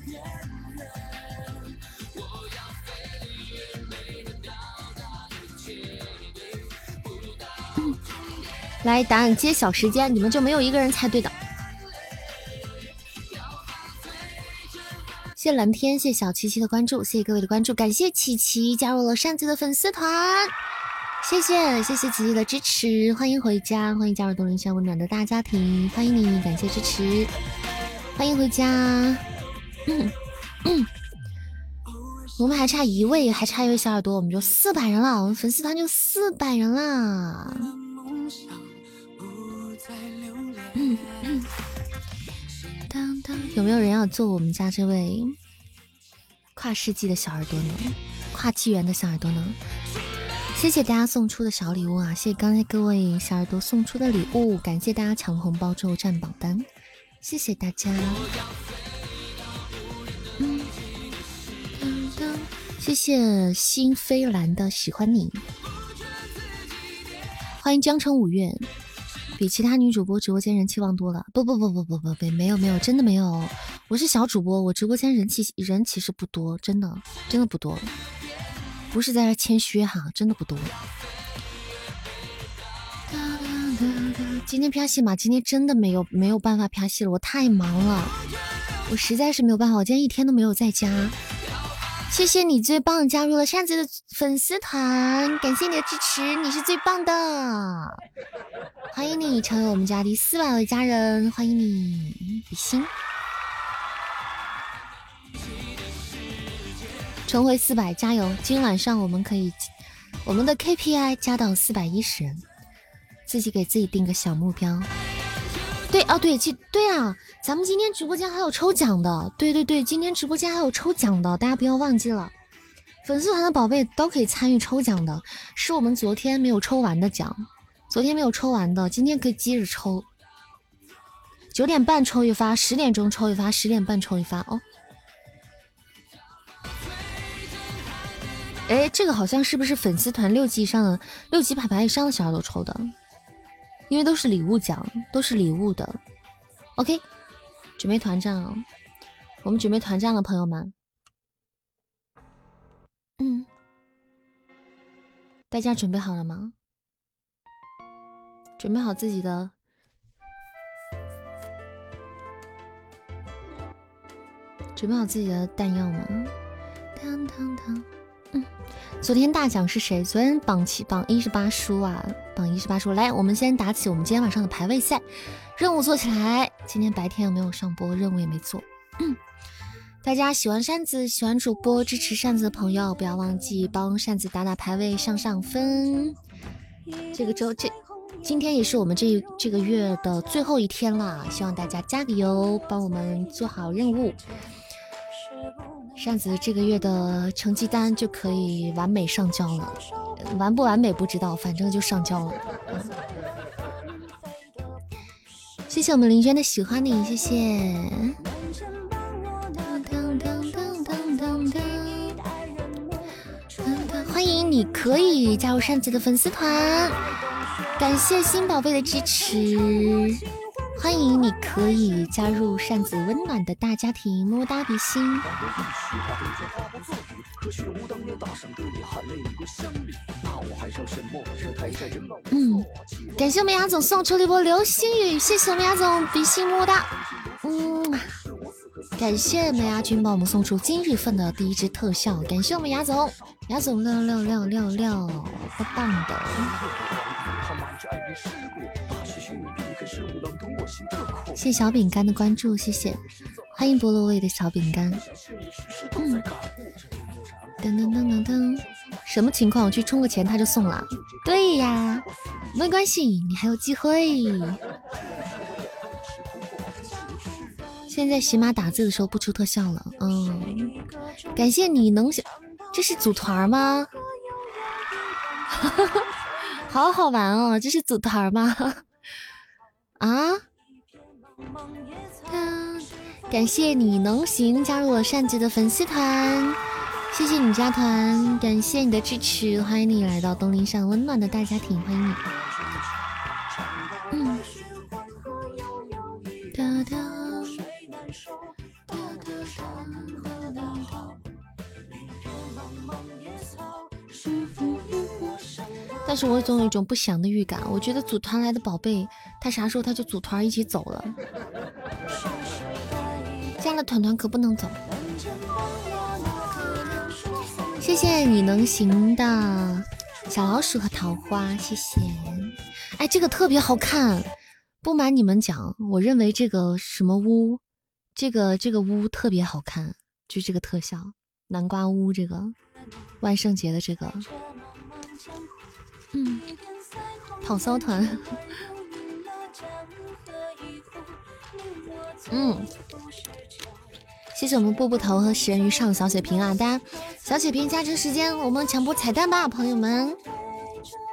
来，答案揭晓时间，你们就没有一个人猜对的。谢谢蓝天，谢小琪琪的关注，谢谢各位的关注，感谢琪琪加入了扇子的粉丝团，谢谢谢谢琪琪的支持，欢迎回家，欢迎加入东林山温暖的大家庭，欢迎你，感谢支持，欢迎回家。<clears throat> 我们还差一位，还差一位小耳朵，我们就四百人了，我们粉丝团就四百人啦。嗯嗯，当当有没有人要做我们家这位跨世纪的小耳朵呢？跨纪元的小耳朵呢？谢谢大家送出的小礼物啊！谢谢刚才各位小耳朵送出的礼物，感谢大家抢红包之后占榜单，谢谢大家。嗯，谢谢心飞蓝的喜欢你，欢迎江城五月。比其他女主播直播间人气旺多了，不不不不不不不，没有没有，真的没有，我是小主播，我直播间人气人其实不多，真的真的不多，不是在这谦虚哈，真的不多。今天拍戏吗？今天真的没有没有办法拍戏了，我太忙了，我实在是没有办法，我今天一天都没有在家。谢谢你最棒，加入了扇子的粉丝团，感谢你的支持，你是最棒的，欢迎你成为我们家第四百位家人，欢迎你，比心，重回四百，加油！今晚上我们可以我们的 KPI 加到四百一十，自己给自己定个小目标。对啊，对，今对啊，咱们今天直播间还有抽奖的。对对对，今天直播间还有抽奖的，大家不要忘记了。粉丝团的宝贝都可以参与抽奖的，是我们昨天没有抽完的奖，昨天没有抽完的，今天可以接着抽。九点半抽一发，十点钟抽一发，十点半抽一发哦。哎，这个好像是不是粉丝团六级以上的、六级牌牌以上的小耳朵抽的？因为都是礼物奖，都是礼物的。OK，准备团战了，我们准备团战了，朋友们。嗯，大家准备好了吗？准备好自己的。准备好自己的弹药吗？嗯，昨天大奖是谁？昨天榜七榜一是八叔啊，榜一十八说。来，我们先打起我们今天晚上的排位赛，任务做起来。今天白天又没有上播，任务也没做。嗯，大家喜欢扇子、喜欢主播、支持扇子的朋友，不要忘记帮扇子打打排位上上分。这个周这今天也是我们这这个月的最后一天啦，希望大家加个油，帮我们做好任务。扇子这个月的成绩单就可以完美上交了，完不完美不知道，反正就上交了。谢谢我们林娟的喜欢你，谢谢。欢迎你可以加入扇子的粉丝团，感谢新宝贝的支持。欢迎，你可以加入扇子温暖的大家庭，么么哒比心。嗯，感谢我们雅总送出了一波流星雨，谢谢我们雅总比心么么哒。嗯，感谢美牙君帮我们送出今日份的第一支特效，感谢我们雅总，雅总六六六六六，棒棒的。谢谢小饼干的关注，谢谢，欢迎菠萝味的小饼干。嗯，噔噔噔噔噔，什么情况？我去充个钱他就送了？对呀，没关系，你还有机会。现在喜马打字的时候不出特效了。嗯，感谢你能想，这是组团吗？<laughs> 好好玩哦，这是组团吗？<laughs> 啊！感谢你能行加入我善姐的粉丝团，谢谢你加团，感谢你的支持，欢迎你来到东林上温暖的大家庭，欢迎你。但是我总有一种不祥的预感，我觉得组团来的宝贝，他啥时候他就组团一起走了。加了团团可不能走。谢谢你能行的小老鼠和桃花，谢谢。哎，这个特别好看，不瞒你们讲，我认为这个什么屋，这个这个屋特别好看，就这个特效，南瓜屋这个，万圣节的这个。嗯，跑骚团。嗯，谢谢我们步步头和食人鱼上小血瓶啊！大家小血瓶加成时间，我们抢波彩蛋吧，朋友们，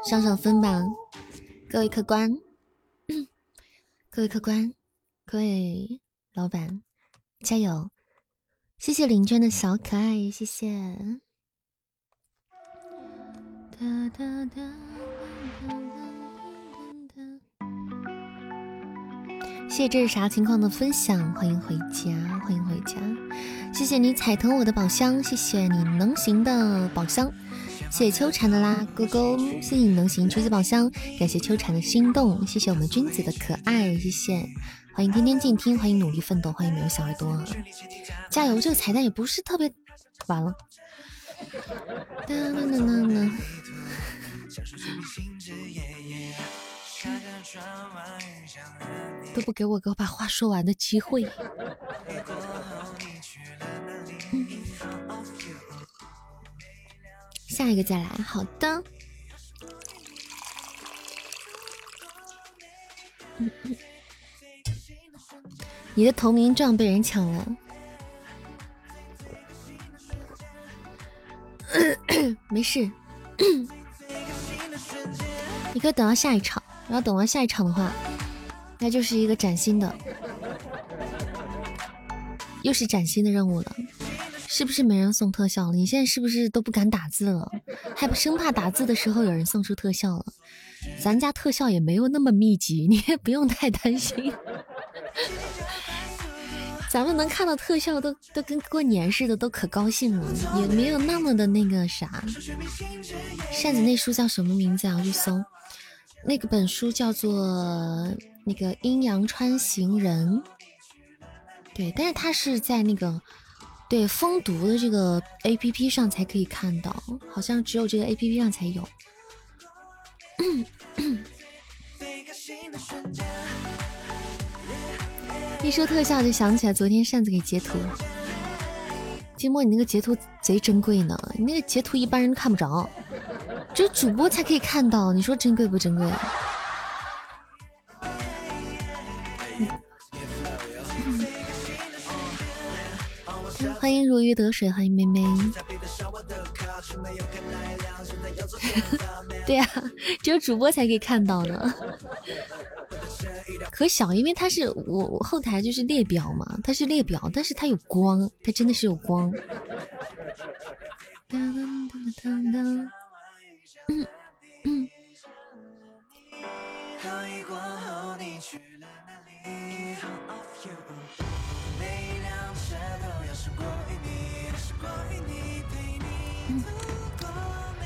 上上分吧！各位客官，<clears throat> 各位客官，各位老板，加油！谢谢林娟的小可爱，谢谢。谢谢这是啥情况的分享，欢迎回家，欢迎回家，谢谢你踩疼我的宝箱，谢谢你能行的宝箱，谢谢秋蝉的啦勾勾，谢谢你能行橘子宝箱，感谢秋蝉的心动，谢谢我们君子的可爱，谢谢，欢迎天天静听，欢迎努力奋斗，欢迎没有小耳朵，加油！这个彩蛋也不是特别完了。哒哒哒哒哒。都不给我个把话说完的机会。下一个再来。好的。你的投名状被人抢了，<coughs> 没事。<coughs> 你可以等到下一场，然后等到下一场的话，那就是一个崭新的，又是崭新的任务了。是不是没人送特效了？你现在是不是都不敢打字了？还不生怕打字的时候有人送出特效了？咱家特效也没有那么密集，你也不用太担心。咱们能看到特效都都跟过年似的，都可高兴了，也没有那么的那个啥。扇子那书叫什么名字啊？我去搜。那个本书叫做那个《阴阳川行人》，对，但是它是在那个对封读的这个 A P P 上才可以看到，好像只有这个 A P P 上才有。<coughs> 一说特效就想起来昨天扇子给截图，金墨你那个截图贼珍贵呢，你那个截图一般人看不着。只有主播才可以看到，你说珍贵不珍贵？欢迎如鱼得水，欢迎妹妹。<laughs> 对呀，只有主播才可以看到呢。可小，因为它是我我后台就是列表嘛，它是列表，但是它有光，它真的是有光。嗯嗯。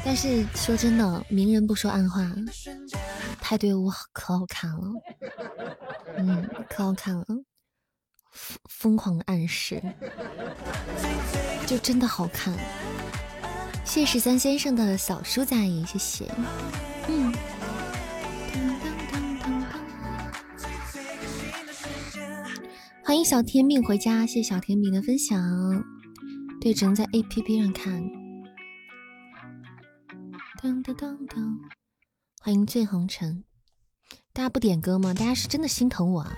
但是说真的，明人不说暗话，派对我可好看了，嗯，可好看了，疯疯狂暗示，就真的好看。谢十三先生的小书仔，谢谢。嗯。欢迎小甜饼回家，谢谢小甜饼的分享。对，只能在 A P P 上看。当当当当，欢迎醉红尘。大家不点歌吗？大家是真的心疼我啊？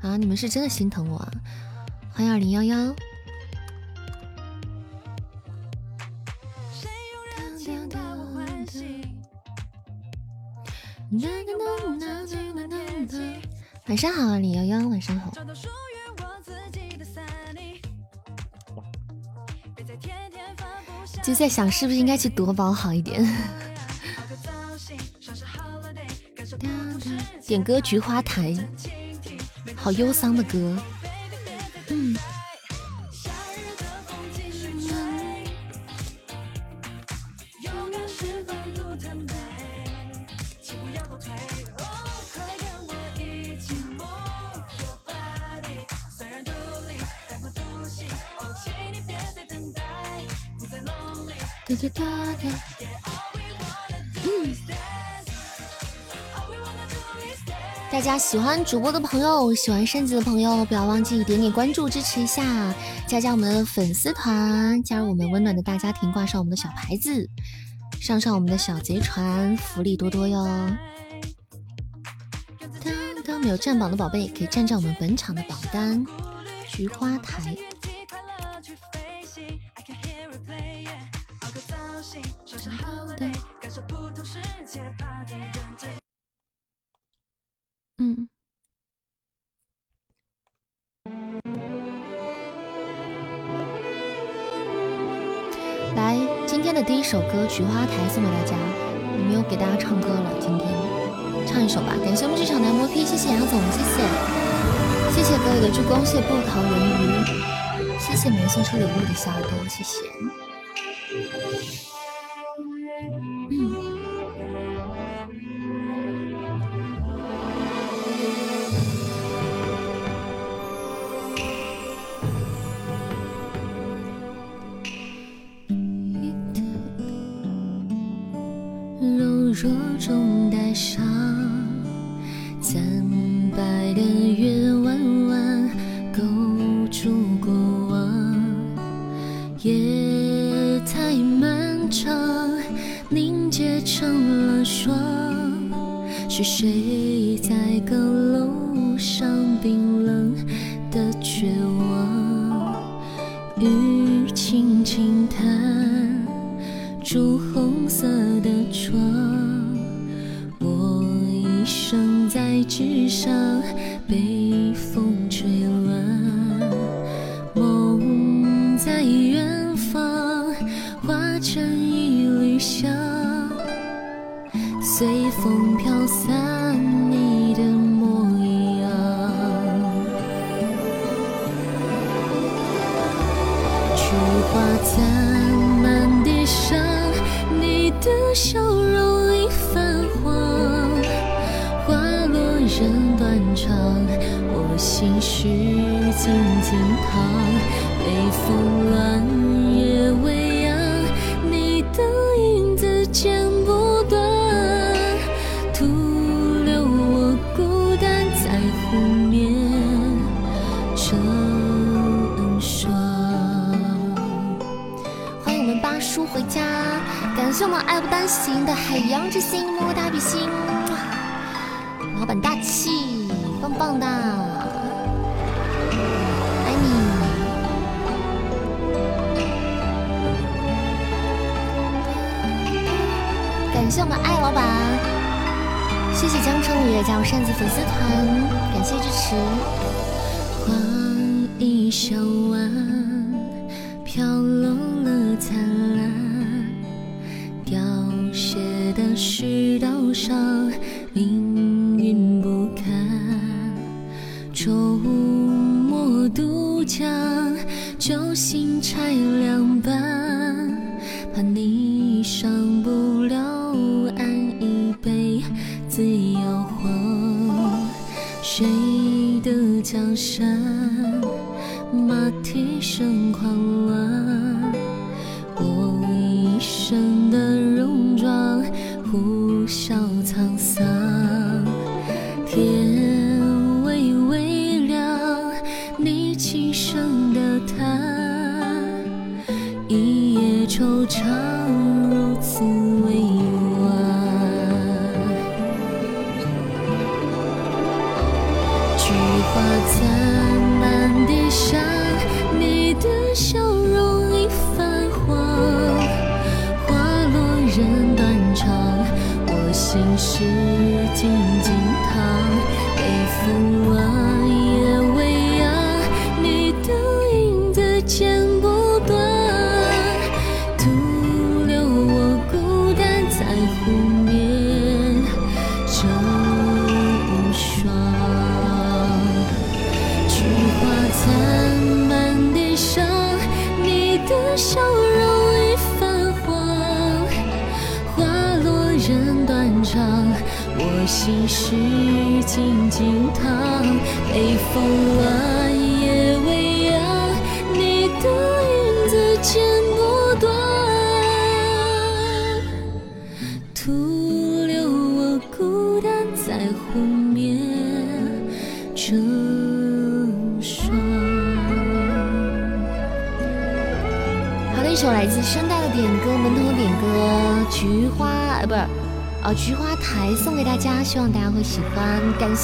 啊，你们是真的心疼我啊？欢迎二零幺幺。晚上好，李幺幺，晚上好。就在想是不是应该去夺宝好一点。点歌《菊花台》，好忧伤的歌。嗯。大家喜欢主播的朋友，喜欢扇子的朋友，不要忘记点点关注支持一下，加加我们的粉丝团，加入我们温暖的大家庭，挂上我们的小牌子，上上我们的小贼船，福利多多哟！当当没有占榜的宝贝，可以占占我们本场的榜单，菊花台。的第一首歌《菊花台》送给大家。我没有给大家唱歌了，今天唱一首吧。感谢我们这场男模 P，谢谢杨总，谢谢，谢谢各位的助攻，谢谢布桃人鱼，谢谢没送出礼物的小耳朵，谢谢。是谁在阁楼上冰冷的绝望？雨轻轻弹，朱红色的窗，我一生在纸上被风吹乱，梦在远方化成一缕香。随风飘散你的模样，菊花残满地上，你的笑容已泛黄，花落人断肠，我心事静静躺，北风乱夜未们爱不单行的海洋之心，么么哒比心，老板大气，棒棒的，爱你。感谢我们爱老板，谢谢江城月加入扇子粉丝团，感谢支持。花一笑完，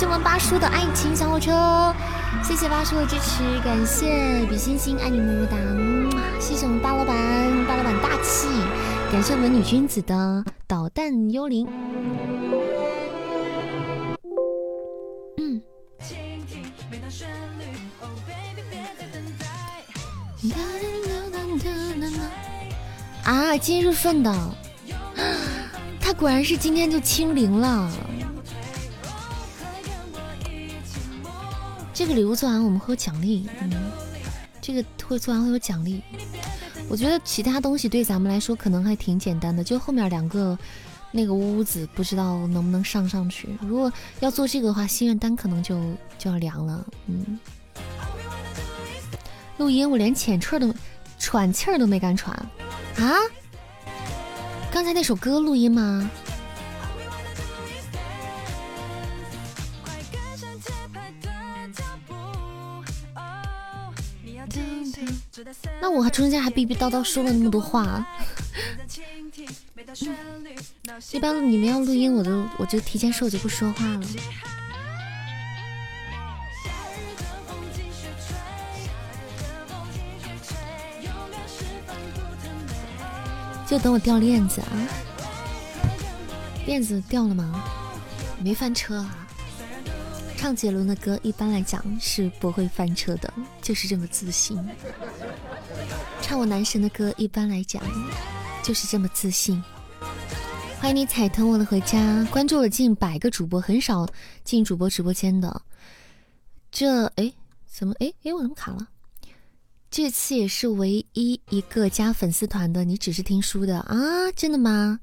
谢我们八叔的爱情小火车，谢谢八叔的支持，感谢比心心爱你么么哒，谢谢我们八老板，八老板大气，感谢我们女君子的导弹幽灵。嗯，啊，今日份的，<gasps> 他果然是今天就清零了。个礼物做完我们会有奖励，嗯，这个会做完会有奖励。我觉得其他东西对咱们来说可能还挺简单的，就后面两个那个屋子不知道能不能上上去。如果要做这个的话，心愿单可能就就要凉了，嗯。录音我连浅气儿都喘气儿都没敢喘啊！刚才那首歌录音吗？那我中间还逼逼叨叨说了那么多话，<laughs> 一般你们要录音，我都我就提前说，我就不说话了。就等我掉链子啊！链子掉了吗？没翻车啊！唱杰伦的歌一般来讲是不会翻车的，就是这么自信。唱我男神的歌一般来讲就是这么自信。欢迎你踩疼我的回家，关注了近百个主播，很少进主播直播间的。这哎，怎么哎哎我怎么卡了？这次也是唯一一个加粉丝团的，你只是听书的啊？真的吗？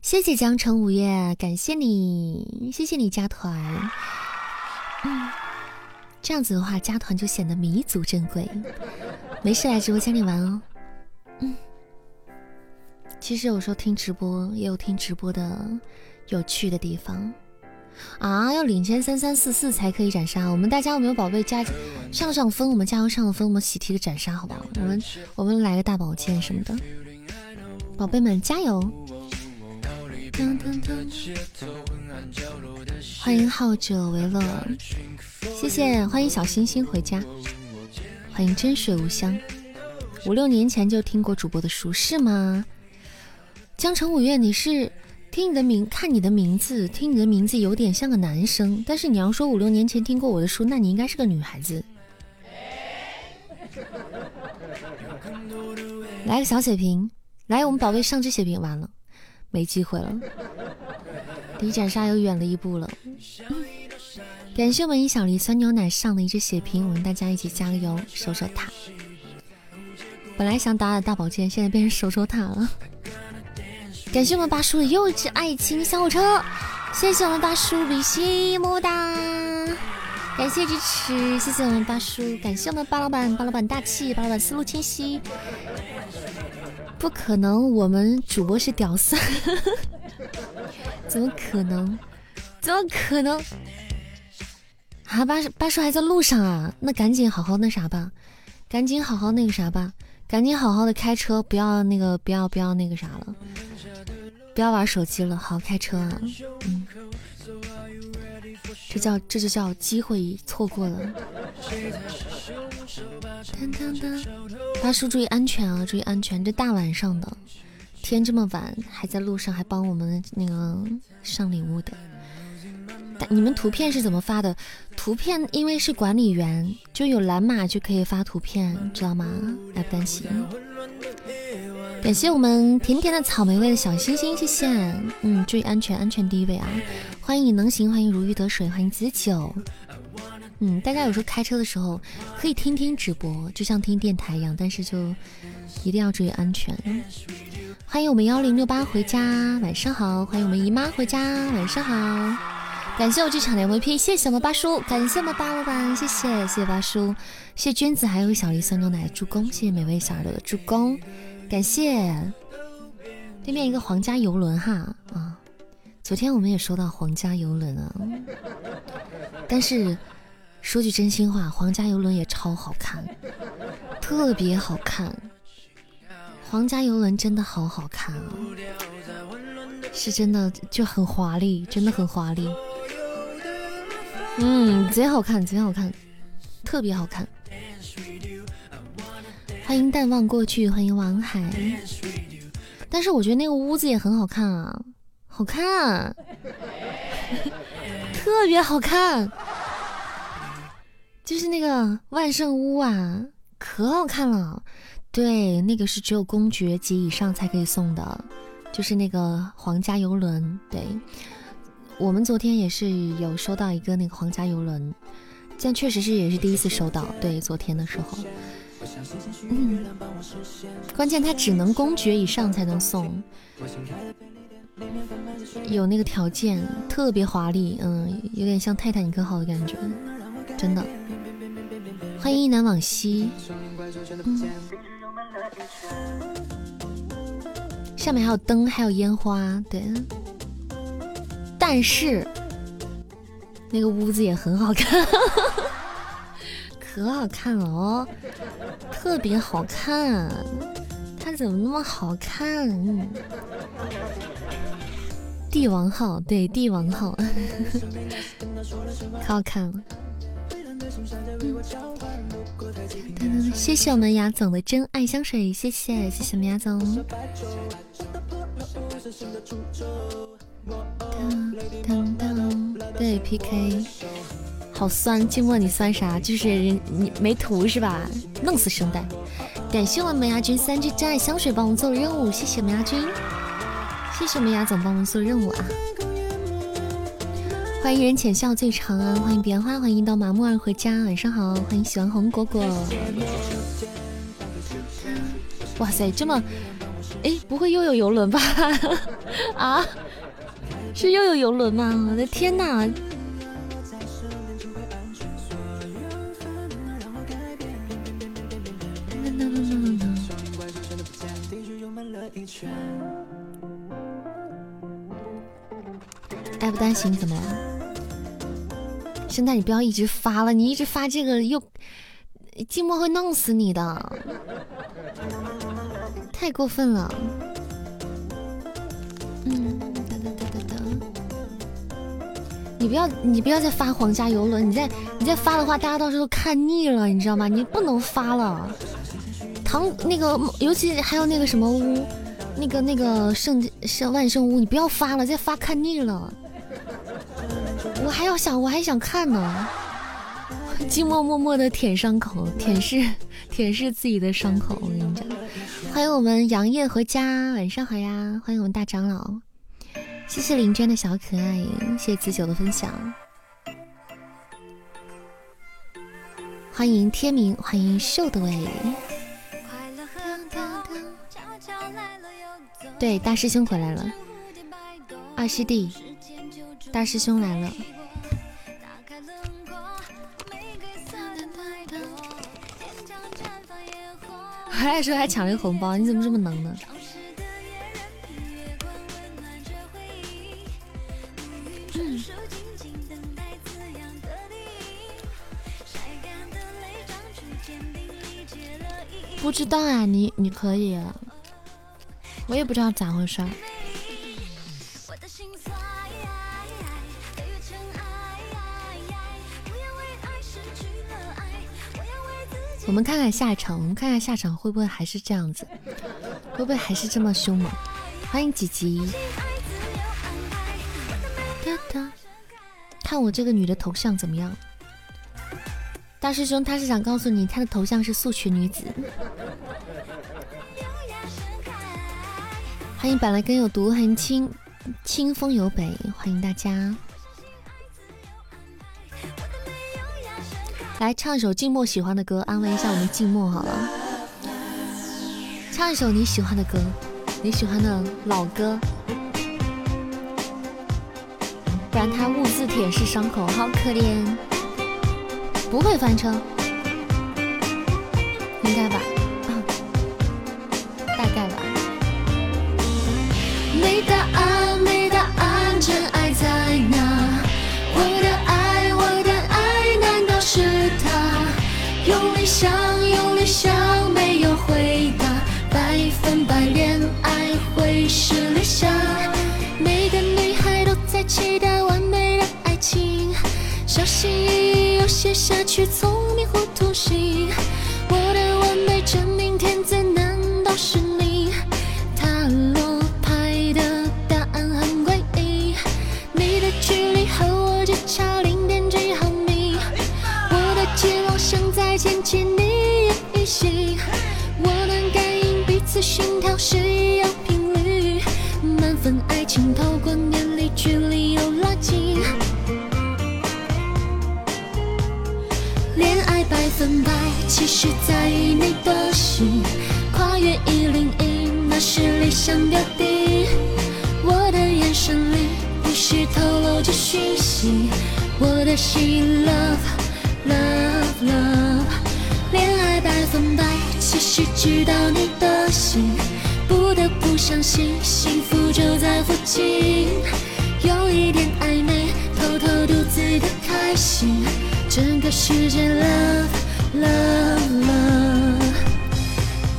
谢谢江城五月，感谢你，谢谢你加团。嗯，这样子的话，加团就显得弥足珍贵。没事来直播间里玩哦。嗯，其实有时候听直播也有听直播的有趣的地方。啊，要领先三三四四才可以斩杀。我们大家有没有宝贝加上上分？我们加油上分，我们喜提的斩杀，好不好？我们我们来个大宝剑什么的，宝贝们加油！欢迎好者为乐，谢谢，欢迎小星星回家，欢迎真水无香。五六年前就听过主播的书是吗？江城五月，你是？听你的名，看你的名字，听你的名字有点像个男生，但是你要说五六年前听过我的书，那你应该是个女孩子。来个小血瓶，来我们宝贝上只血瓶，完了，没机会了，离斩杀又远了一步了。感谢我们小梨酸牛奶上的一只血瓶，我们大家一起加个油，守守塔。本来想打打大宝剑，现在变成守守塔了。感谢我们八叔的幼稚爱情小火车，谢谢我们八叔比心么么哒，感谢支持，谢谢我们八叔，感谢我们八老板，八老板大气，八老板思路清晰，不可能，我们主播是屌丝，<laughs> 怎么可能？怎么可能？啊，八叔八叔还在路上啊，那赶紧好好那啥吧，赶紧好好那个啥吧，赶紧好好的开车，不要那个，不要不要那个啥了。不要玩手机了，好好开车啊！嗯，这叫这就叫机会错过了。大叔注意安全啊，注意安全！这大晚上的，天这么晚还在路上，还帮我们那个上礼物的。你们图片是怎么发的？图片因为是管理员，就有蓝码就可以发图片，知道吗？来不担心。感谢我们甜甜的草莓味的小星星，谢谢。嗯，注意安全，安全第一位啊！欢迎你能行，欢迎如鱼得水，欢迎子九。嗯，大家有时候开车的时候可以听听直播，就像听电台一样，但是就一定要注意安全。欢迎我们幺零六八回家，晚上好。欢迎我们姨妈回家，晚上好。感谢我这场的 MVP，谢谢我们八叔，感谢我们八老板，谢谢谢谢八叔，谢谢娟子，还有小梨酸牛奶的助攻，谢谢每位小耳朵的助攻。感谢对面一个皇家游轮哈啊！昨天我们也收到皇家游轮啊，但是说句真心话，皇家游轮也超好看，特别好看。皇家游轮真的好好看啊，是真的就很华丽，真的很华丽。嗯，贼好看，贼好看，特别好看。欢迎淡忘过去，欢迎王海。但是我觉得那个屋子也很好看啊，好看，<laughs> 特别好看。就是那个万圣屋啊，可好看了。对，那个是只有公爵级以上才可以送的，就是那个皇家游轮。对，我们昨天也是有收到一个那个皇家游轮，但确实是也是第一次收到。对，昨天的时候。嗯，关键他只能公爵以上才能送，有那个条件，特别华丽，嗯，有点像泰坦尼克号的感觉，真的。欢迎一南往西，嗯，上面还有灯，还有烟花，对。但是那个屋子也很好看。<laughs> 可好看了哦，特别好看，它怎么那么好看？帝王号，对，帝王号，可 <laughs> 好看了。谢谢我们雅总的真爱香水，谢谢，谢谢我们雅总。当当，对 PK，好酸，静默你酸啥？就是人你没图是吧？弄死声带。感谢我们牙君三支真爱香水帮我们做了任务，谢谢我们牙君，谢谢我们牙总帮我们做任务啊！欢迎人浅笑最长安，欢迎彼岸花，欢迎到麻木儿回家，晚上好，欢迎喜欢红果果。哇塞，这么，哎，不会又有游轮吧？<laughs> 啊，是又有游轮吗？我的天哪！爱不担心怎么了？现在你不要一直发了，你一直发这个又寂寞会弄死你的，太过分了。嗯，你不要你不要再发皇家游轮，你再你再发的话，大家到时候都看腻了，你知道吗？你不能发了。唐那个，尤其还有那个什么屋，那个那个圣圣万圣屋，你不要发了，再发看腻了。我还要想，我还想看呢。寂寞默默的舔伤口，舔舐 <laughs> 舔舐自己的伤口。我跟你讲，欢迎我们杨烨回家，晚上好呀！欢迎我们大长老，谢谢林娟的小可爱，谢谢子九的分享。欢迎天明，欢迎瘦的喂。对，大师兄回来了，二师弟，大师兄来了。还来说还抢了一个红包，你怎么这么能呢？不知道啊，你你可以。我也不知道咋回事。我们看看下场，我们看看下场会不会还是这样子，会不会还是这么凶猛？欢迎吉吉。看我这个女的头像怎么样？大师兄他是想告诉你，他的头像是素裙女子。欢迎本来根有毒，欢迎清清风有北，欢迎大家。来唱一首静默喜欢的歌，安慰一下我们静默好了。唱一首你喜欢的歌，你喜欢的老歌，然他兀自舔舐伤口，好可怜。不会翻车，应该吧。写下去，聪明糊涂心。分百，其实在意你的心，跨越一零一，那是理想标的，我的眼神里。不时透露着讯息，我的心 love love love，恋爱百分百，其实知道你的心，不得不相信幸福就在附近，有一点暧昧，偷偷独自的开心，整个世界 love love love，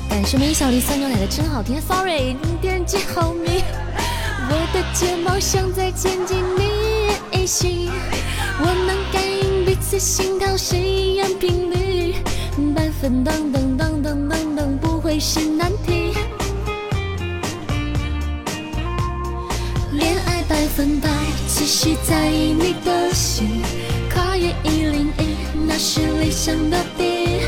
感感谢梅小丽酸牛奶的真好听，Sorry，点击后面，我的睫毛像在牵进你心，我能感应彼此心跳是一样频率，百分等等等等等等不会是难题。恋爱百分百，其实在意你的心，跨越一零一，那是理想的地。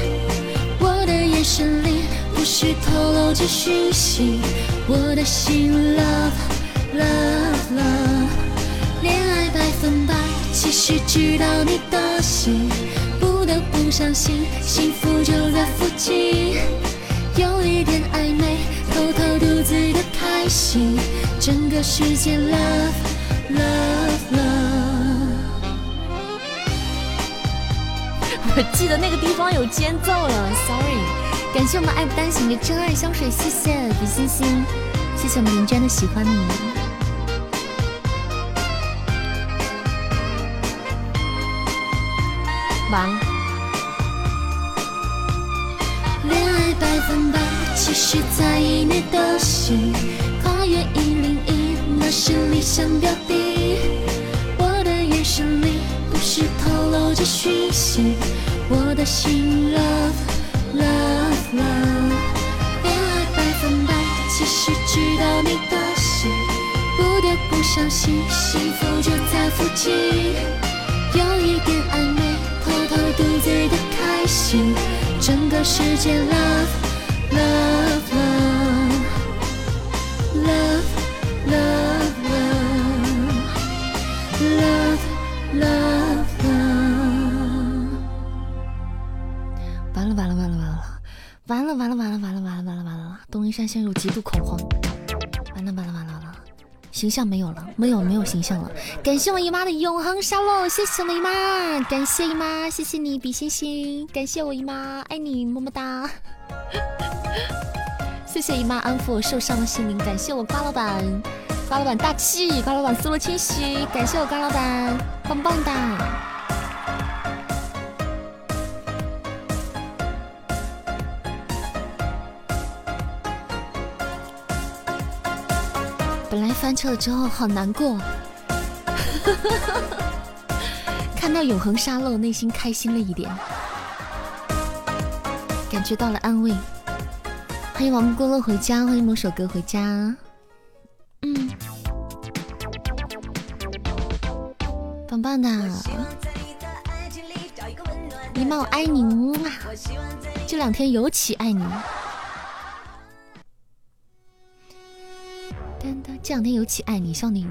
我的眼神里不需透露着讯息，我的心 love love love。恋爱百分百，其实知道你的心，不得不相信幸福就在附近，有一点暧昧，偷偷独自的开心，整个世界 love love 我记得那个地方有间奏了，sorry。感谢我们爱不单行的真爱香水，谢谢比心心，谢谢我们林娟的喜欢你。完了。恋爱百分百，其实在意你的心，跨越一零一，那是理想标的。我的眼神里不是透露着讯息，我的心 love love love。恋爱百分百，其实知道你的心，不得不相信幸福就在附近，有一点暧昧，偷偷独自的开心，整个世界 love 了！东林山陷入极度恐慌。完了完了完了完了！形象没有了，没有没有形象了。感谢我姨妈的永恒沙漏，谢谢我姨妈，感谢姨妈，谢谢你比心心，感谢我姨妈，爱你么么哒。谢谢姨妈安抚我受伤的心灵，感谢我瓜老板，瓜老板大气，瓜老板思路清晰，感谢我瓜老板，棒棒哒。翻车了之后好难过，<laughs> 看到永恒沙漏，内心开心了一点，感觉到了安慰。欢迎王不过乐回家，欢迎某首歌回家。嗯，棒棒的，姨妈我爱你，这两天尤其爱你。丹丹，这两天尤其爱你，希望你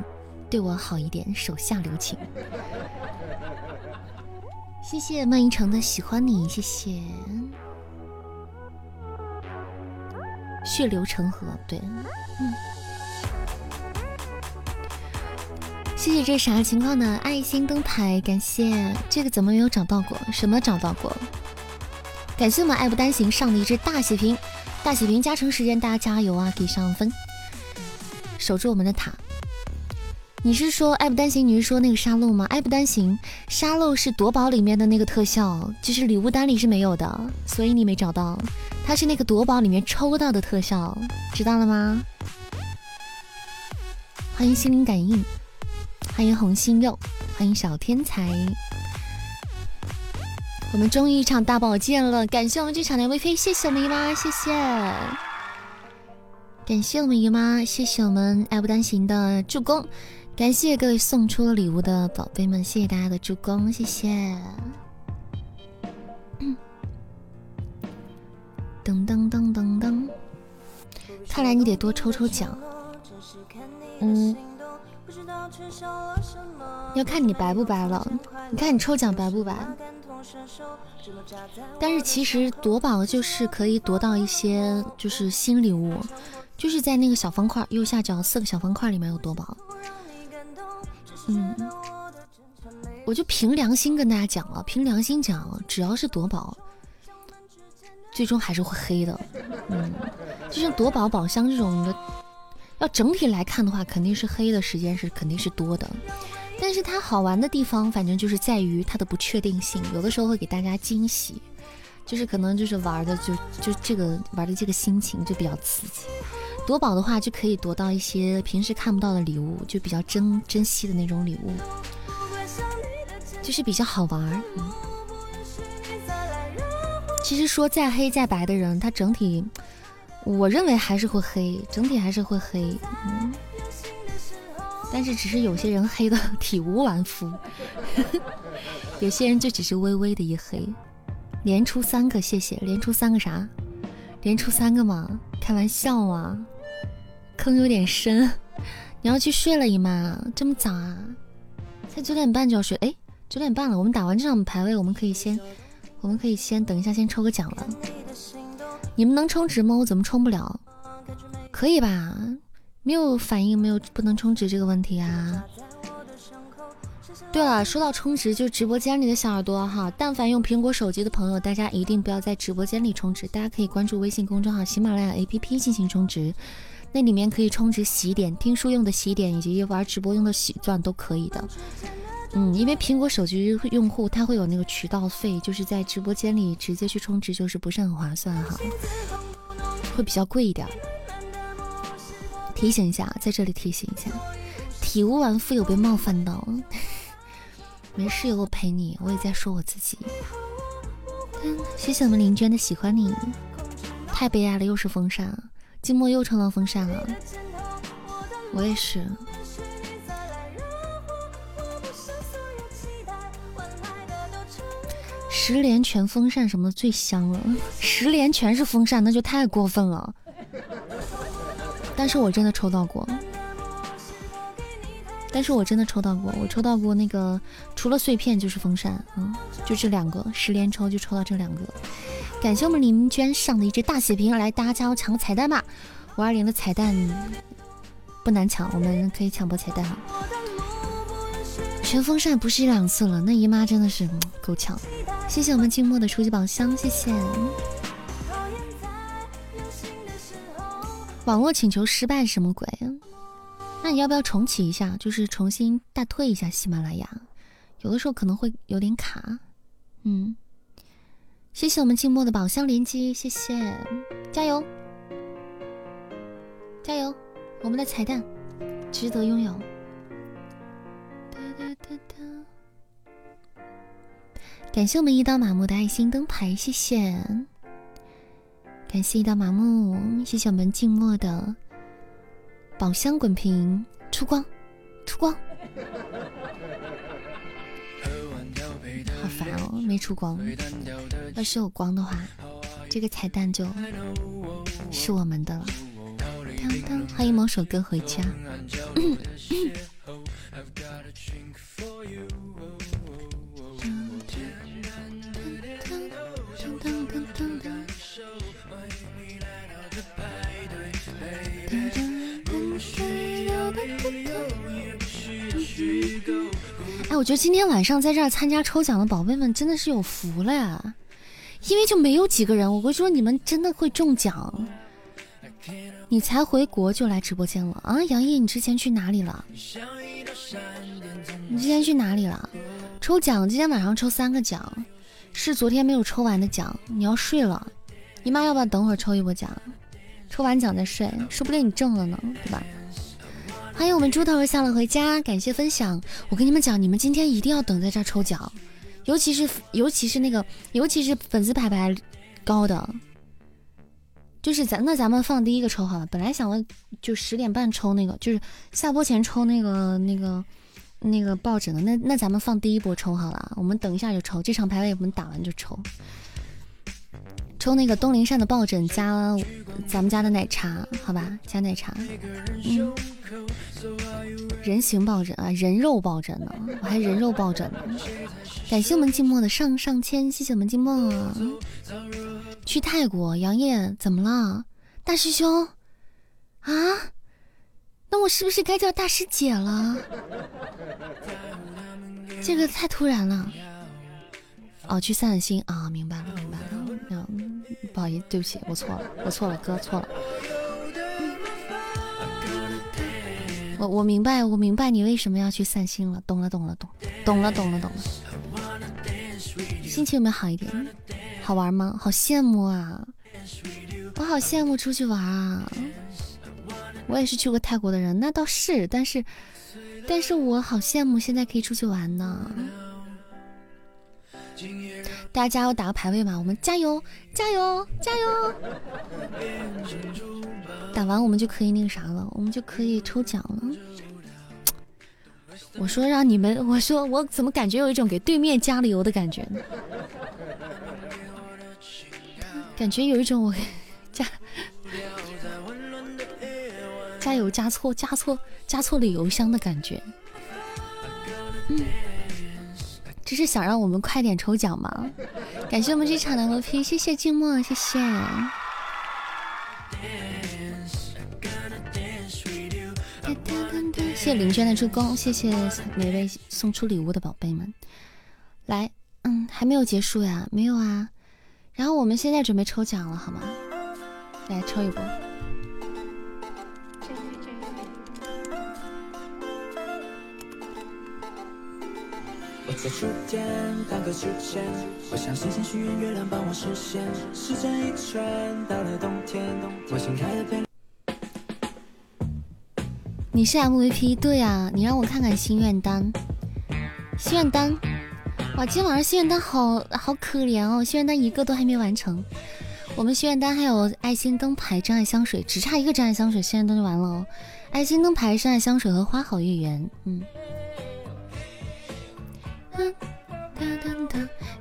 对我好一点，手下留情。谢谢曼一成的喜欢你，谢谢。血流成河，对，嗯。谢谢这啥情况呢？爱心灯牌，感谢这个怎么没有找到过？什么找到过？感谢我们爱不单行上的一只大血瓶，大血瓶加成时间，大家加油啊，给上分。守住我们的塔。你是说爱不单行？你是说那个沙漏吗？爱不单行，沙漏是夺宝里面的那个特效，就是礼物单里是没有的，所以你没找到。它是那个夺宝里面抽到的特效，知道了吗？欢迎心灵感应，欢迎红心肉，欢迎小天才。我们终于一场大宝剑了，感谢我们这场的微飞，谢谢我们姨妈，谢谢。感谢我们姨妈，谢谢我们爱不单行的助攻，感谢各位送出了礼物的宝贝们，谢谢大家的助攻，谢谢。噔噔噔噔噔，看来你得多抽抽奖。嗯，要看你白不白了，你看你抽奖白不白？但是其实夺宝就是可以夺到一些就是新礼物。就是在那个小方块右下角四个小方块里面有夺宝，嗯，我就凭良心跟大家讲了，凭良心讲，只要是夺宝，最终还是会黑的，嗯，就像夺宝宝箱这种的，要整体来看的话，肯定是黑的时间是肯定是多的，但是它好玩的地方，反正就是在于它的不确定性，有的时候会给大家惊喜。就是可能就是玩的就就这个玩的这个心情就比较刺激。夺宝的话就可以夺到一些平时看不到的礼物，就比较珍珍惜的那种礼物，就是比较好玩。嗯，其实说再黑再白的人，他整体我认为还是会黑，整体还是会黑。但是只是有些人黑的体无完肤，<laughs> 有些人就只是微微的一黑。连出三个，谢谢。连出三个啥？连出三个吗？开玩笑啊！坑有点深，你要去睡了，姨妈这么早啊？才九点半就要睡？哎，九点半了，我们打完这场排位，我们可以先，我们可以先等一下，先抽个奖了。你们能充值吗？我怎么充不了？可以吧？没有反应，没有不能充值这个问题啊。对了，说到充值，就直播间里的小耳朵哈，但凡用苹果手机的朋友，大家一定不要在直播间里充值，大家可以关注微信公众号喜马拉雅 APP 进行充值。那里面可以充值洗点、听书用的洗点，以及玩直播用的喜钻都可以的。嗯，因为苹果手机用户他会有那个渠道费，就是在直播间里直接去充值就是不是很划算哈，会比较贵一点。提醒一下，在这里提醒一下，体无完肤有被冒犯到，<laughs> 没事，有我陪你，我也在说我自己。谢谢我们林娟的喜欢你，太悲哀了，又是风扇。寂寞又抽到风扇了，我也是。十连全风扇什么最香了，十连全是风扇那就太过分了。但是我真的抽到过，但是我真的抽到过，我抽到过那个除了碎片就是风扇，嗯，就这两个，十连抽就抽到这两个。感谢我们林娟上的一只大血瓶，来大家加油抢个彩蛋吧！五二零的彩蛋不难抢，我们可以抢波彩蛋。全风扇不是一两次了，那姨妈真的是够呛。谢谢我们静默的初级宝箱，谢谢。网络请求失败什么鬼？那你要不要重启一下？就是重新大退一下喜马拉雅，有的时候可能会有点卡。嗯。谢谢我们静默的宝箱连击，谢谢，加油，加油，我们的彩蛋值得拥有。哒哒哒哒感谢我们一刀麻木的爱心灯牌，谢谢，感谢一刀麻木，谢谢我们静默的宝箱滚屏出光，出光。好烦哦，没出光。要是有光的话，这个彩蛋就是我们的了。当当，欢迎某首歌回家。<laughs> 哎，我觉得今天晚上在这儿参加抽奖的宝贝们真的是有福了呀，因为就没有几个人。我会说你们真的会中奖，你才回国就来直播间了啊？杨毅，你之前去哪里了？你之前去哪里了？抽奖今天晚上抽三个奖，是昨天没有抽完的奖。你要睡了，你妈要不要等会儿抽一波奖？抽完奖再睡，说不定你中了呢，对吧？欢迎我们猪头下了回家，感谢分享。我跟你们讲，你们今天一定要等在这儿抽奖，尤其是尤其是那个，尤其是粉丝牌牌高的，就是咱那咱们放第一个抽好了。本来想了就十点半抽那个，就是下播前抽那个那个那个抱枕的。那那咱们放第一波抽好了，我们等一下就抽，这场排位我们打完就抽。抽那个东林善的抱枕加咱们家的奶茶，好吧，加奶茶。嗯，人形抱枕啊，人肉抱枕呢，我还人肉抱枕呢。感谢我们静默的上上签，谢谢我们静默。去泰国，杨烨怎么了？大师兄啊？那我是不是该叫大师姐了？这个太突然了。哦，去散散心啊，明白了，明白了。嗯，不好意思，对不起，我错了，我错了，哥错了。我我明白，我明白你为什么要去散心了，懂了，懂了，懂，懂了，懂了，懂了。心情有没有好一点？好玩吗？好羡慕啊！我好羡慕出去玩啊！我也是去过泰国的人，那倒是，但是，但是我好羡慕现在可以出去玩呢。大家加油，打个排位吧！我们加油，加油，加油！打完我们就可以那个啥了，我们就可以抽奖了。我说让你们，我说我怎么感觉有一种给对面加了油的感觉呢？感觉有一种我加加油加错加错加错了邮箱的感觉。嗯，这是想让我们快点抽奖吗？感谢我们这场的 MVP，谢谢静默，谢谢。谢谢林娟的助攻，谢谢每位送出礼物的宝贝们。来，嗯，还没有结束呀？没有啊。然后我们现在准备抽奖了，好吗？来抽一波。在秋天弹个秋千，我向星星许愿，月亮帮我实现。时间一圈，到了冬天，我心爱的陪。你是 MVP，对呀，你让我看看心愿单。心愿单，哇，今天晚上心愿单好好可怜哦，心愿单一个都还没完成。我们心愿单还有爱心灯牌、真爱香水，只差一个真爱香水，心愿单就完了哦。爱心灯牌、真爱香水和花好月圆，嗯。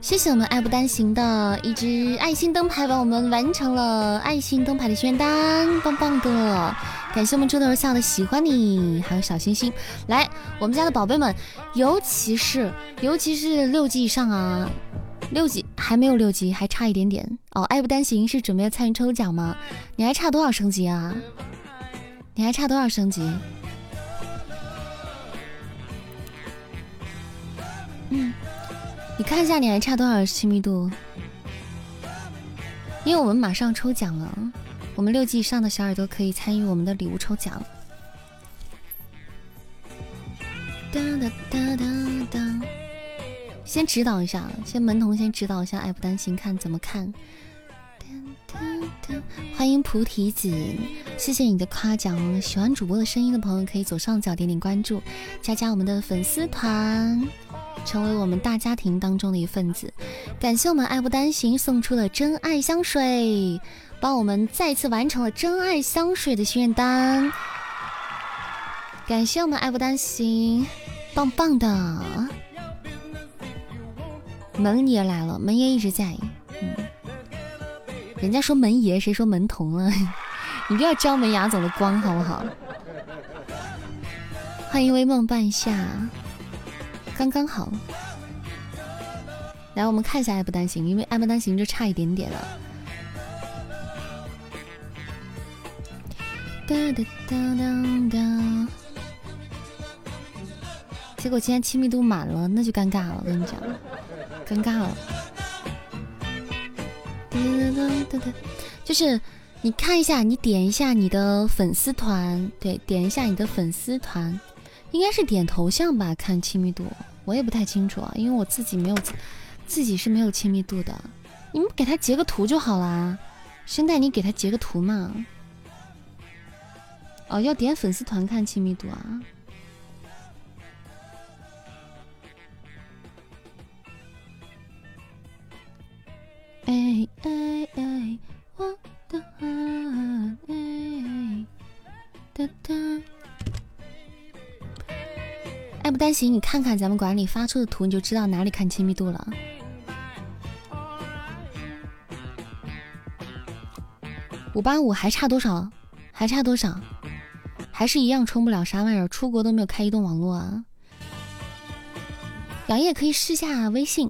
谢谢我们爱不单行的一只爱心灯牌，帮我们完成了爱心灯牌的宣单，棒棒的！感谢我们猪头笑的喜欢你，还有小星星。来，我们家的宝贝们，尤其是尤其是六级以上啊，六级还没有六级，还差一点点哦。爱不单行是准备参与抽奖吗？你还差多少升级啊？你还差多少升级？你看一下，你还差多少亲密度？因为我们马上抽奖了，我们六级以上的小耳朵可以参与我们的礼物抽奖。哒哒哒哒哒，先指导一下，先门童先指导一下，爱不担心，看怎么看。欢迎菩提子，谢谢你的夸奖。喜欢主播的声音的朋友，可以左上角点点关注，加加我们的粉丝团。成为我们大家庭当中的一份子，感谢我们爱不单行送出了真爱香水，帮我们再次完成了真爱香水的心愿单。感谢我们爱不单行，棒棒的！门爷来了，门爷一直在。嗯，人家说门爷，谁说门童了？<laughs> 你不要招门牙总的光好不好？欢迎微梦半夏。刚刚好，来，我们看一下爱不单行，因为爱不单行就差一点点了。哒哒哒哒哒，结果今天亲密度满了，那就尴尬了，我跟你讲，尴尬了。哒哒哒哒哒，就是你看一下，你点一下你的粉丝团，对，点一下你的粉丝团，应该是点头像吧，看亲密度。我也不太清楚啊，因为我自己没有，自己是没有亲密度的。你们给他截个图就好啦，声带你给他截个图嘛。哦，要点粉丝团看亲密度啊。哎哎哎，担心，你看看咱们管理发出的图，你就知道哪里看亲密度了。五八五还差多少？还差多少？还是一样充不了啥玩意儿？出国都没有开移动网络啊！杨烨可以试下微信，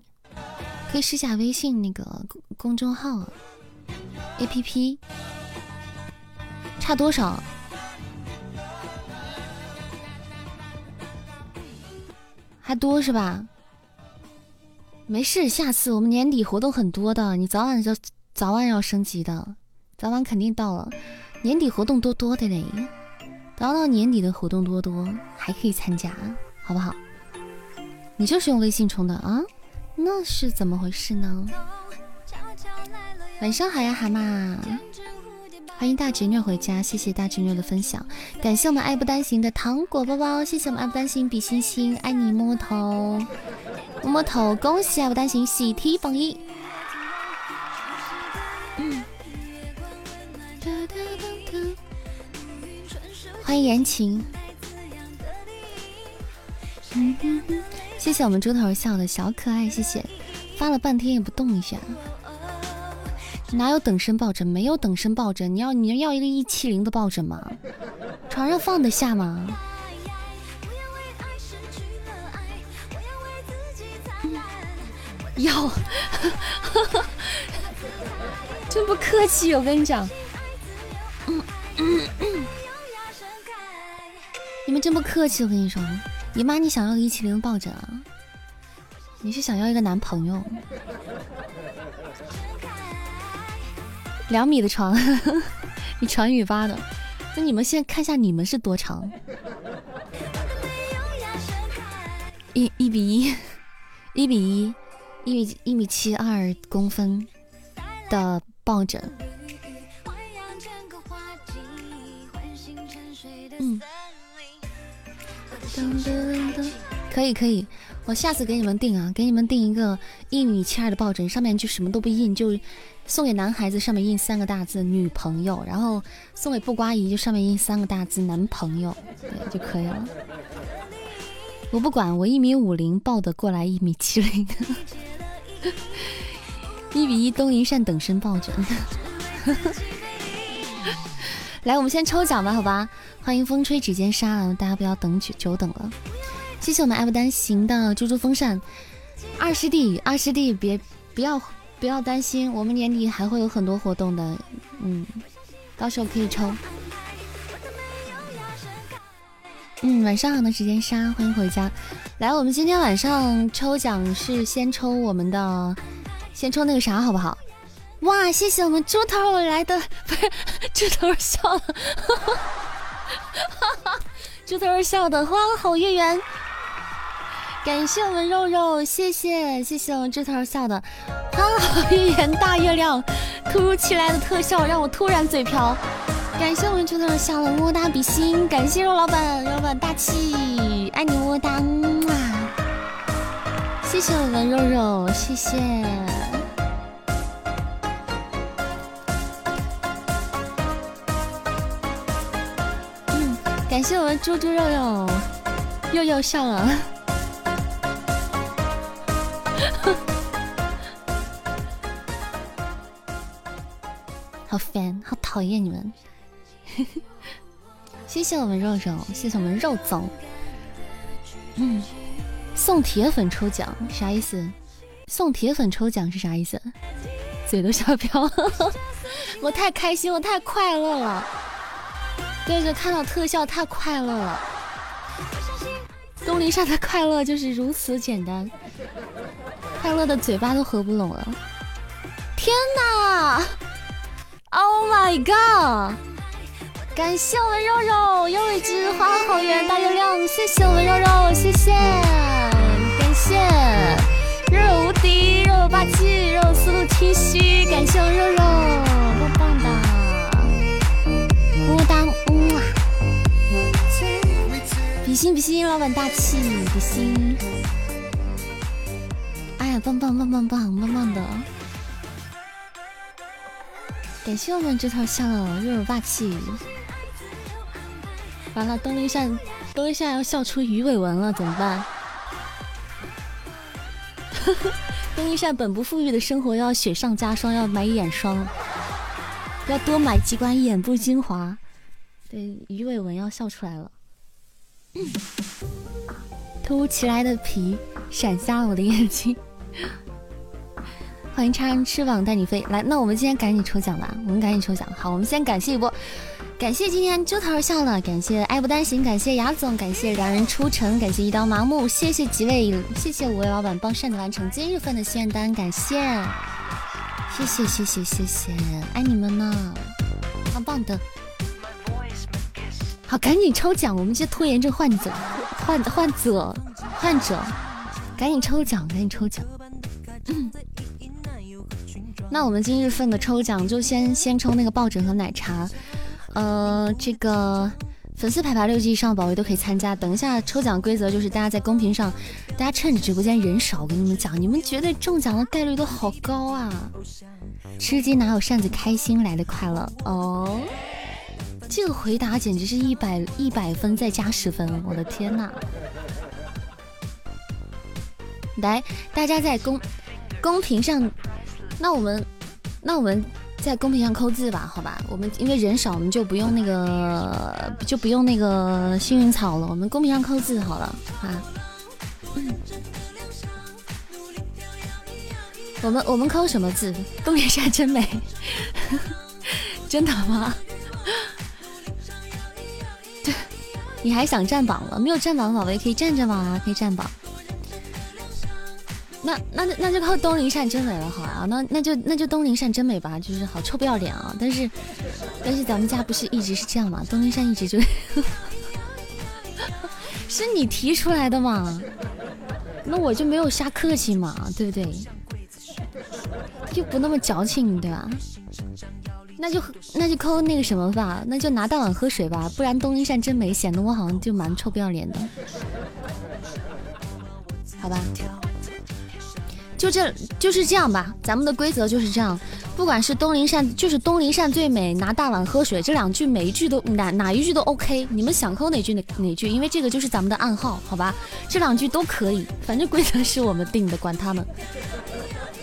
可以试下微信那个公公众号 APP，差多少？还多是吧？没事，下次我们年底活动很多的，你早晚就早晚要升级的，早晚肯定到了。年底活动多多的嘞，等到年底的活动多多，还可以参加，好不好？你就是用微信充的啊？那是怎么回事呢？晚上好呀，蛤蟆！欢迎大侄女回家，谢谢大侄女的分享，感谢我们爱不单行的糖果包包，谢谢我们爱不单行比心心，爱你摸摸头，摸摸头，恭喜爱不单行喜提榜一。欢迎言情，谢谢我们猪头笑的小可爱，谢谢，发了半天也不动一下，哪有等身抱枕？没有等身抱枕，你要你要一个一七零的抱枕吗？床上放得下吗？要，<laughs> 真不客气，我跟你讲。你们真不客气，我跟你说，姨妈，你想要个一七零抱枕啊？你是想要一个男朋友？两米的床，<laughs> 你船语发的？那你们现在看一下，你们是多长？一一比一，一比一，一米一米七二公分的抱枕。嗯。可以可以，我下次给你们订啊，给你们订一个一米七二的抱枕，上面就什么都不印，就送给男孩子，上面印三个大字“女朋友”，然后送给布瓜姨，就上面印三个大字“男朋友”，对就可以了。我不管，我一米五零抱得过来一米七零，一比一东林善等身抱枕。<laughs> 来，我们先抽奖吧，好吧？欢迎风吹指尖沙啊，大家不要等久久等了。谢谢我们爱不单行的猪猪风扇，二师弟，二师弟，别不要不要担心，我们年底还会有很多活动的，嗯，到时候可以抽。嗯，晚上好的时间沙，欢迎回家。来，我们今天晚上抽奖是先抽我们的，先抽那个啥，好不好？哇，谢谢我们猪头来的，不 <laughs> 是猪头笑了，<laughs> 猪头笑的花好月圆，感谢我们肉肉，谢谢谢谢我们猪头笑的。花好月圆大月亮，突如其来的特效让我突然嘴瓢，感谢我们猪头笑的么么哒比心，感谢肉老板，肉老板大气，爱你么么哒，啊，谢谢我们肉肉，谢谢。嗯感谢我们猪猪肉肉，又又笑了，好烦，好讨厌你们！<laughs> 谢谢我们肉肉，谢谢我们肉总。嗯，送铁粉抽奖啥意思？送铁粉抽奖是啥意思？嘴都笑飘了，<laughs> 我太开心，我太快乐了。对对，看到特效太快乐了。东林善的快乐就是如此简单，快乐的嘴巴都合不拢了。天哪！Oh my god！感谢我们肉肉又一只花好圆大月亮，谢谢我们肉肉，谢谢，感谢肉肉无敌，肉肉霸气，肉肉思路清晰，感谢我肉肉，棒棒的，么么哒。比心比心，老板大气，比心！哎呀，棒棒棒棒棒棒棒的！感谢我们这套笑了，肉肉霸气！完了，东林善，东林善要笑出鱼尾纹了，怎么办？东林善本不富裕的生活要雪上加霜，要买眼霜，要多买几管眼部精华。对，鱼尾纹要笑出来了。<coughs> 突如其来的皮闪瞎了我的眼睛。欢迎插上翅膀带你飞，来，那我们今天赶紧抽奖吧，我们赶紧抽奖。好，我们先感谢一波，感谢今天猪头笑了，感谢爱不单行，感谢雅总，感谢良人出城，感谢一刀麻木，谢谢几位，谢谢五位老板帮擅子完成今日份的心愿单，感谢，谢谢谢谢谢谢，爱你们呢，棒棒的。好，赶紧抽奖！我们这拖延症患者，患患者，患者，赶紧抽奖，赶紧抽奖！那我们今日份的抽奖就先先抽那个抱枕和奶茶，呃，这个粉丝牌牌六级以上的宝贝都可以参加。等一下抽奖规则就是大家在公屏上，大家趁着直播间人少，我跟你们讲，你们绝对中奖的概率都好高啊！吃鸡哪有扇子开心来的快乐哦？这个回答简直是一百一百分再加十分，我的天呐！来，大家在公公屏上。那我们，那我们在公屏上扣字吧，好吧？我们因为人少，我们就不用那个，就不用那个幸运草了。我们公屏上扣字好了啊。我们我们扣什么字？东林山真美，<laughs> 真的吗？<laughs> 对，你还想占榜了？没有占榜的宝贝可以占占榜啊，可以占榜。那那那就靠东林善真美了，好啊，那那就那就东林善真美吧，就是好臭不要脸啊！但是但是咱们家不是一直是这样吗？东林善一直就，<laughs> 是你提出来的嘛？那我就没有瞎客气嘛，对不对？又不那么矫情，对吧？那就那就扣那个什么吧，那就拿大碗喝水吧，不然东林善真美显得我好像就蛮臭不要脸的，好吧？就这就是这样吧，咱们的规则就是这样。不管是东林善，就是东林善最美，拿大碗喝水，这两句每一句都哪哪一句都 OK。你们想扣哪句哪哪句，因为这个就是咱们的暗号，好吧？这两句都可以，反正规则是我们定的，管他们。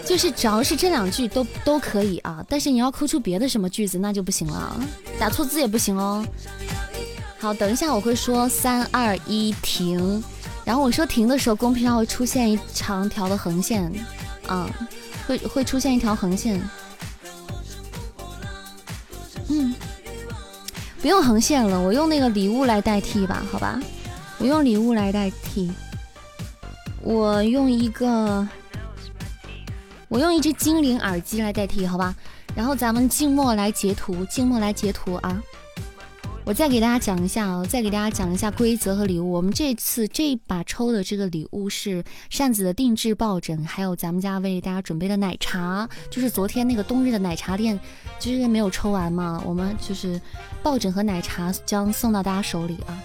就是只要是这两句都都可以啊，但是你要扣出别的什么句子那就不行了，打错字也不行哦。好，等一下我会说三二一停。然后我说停的时候，公屏上会出现一长条的横线，啊，会会出现一条横线。嗯，不用横线了，我用那个礼物来代替吧，好吧，我用礼物来代替，我用一个，我用一只精灵耳机来代替，好吧。然后咱们静默来截图，静默来截图啊。我再给大家讲一下啊，再给大家讲一下规则和礼物。我们这次这一把抽的这个礼物是扇子的定制抱枕，还有咱们家为大家准备的奶茶，就是昨天那个冬日的奶茶店，就是没有抽完嘛，我们就是抱枕和奶茶将送到大家手里啊。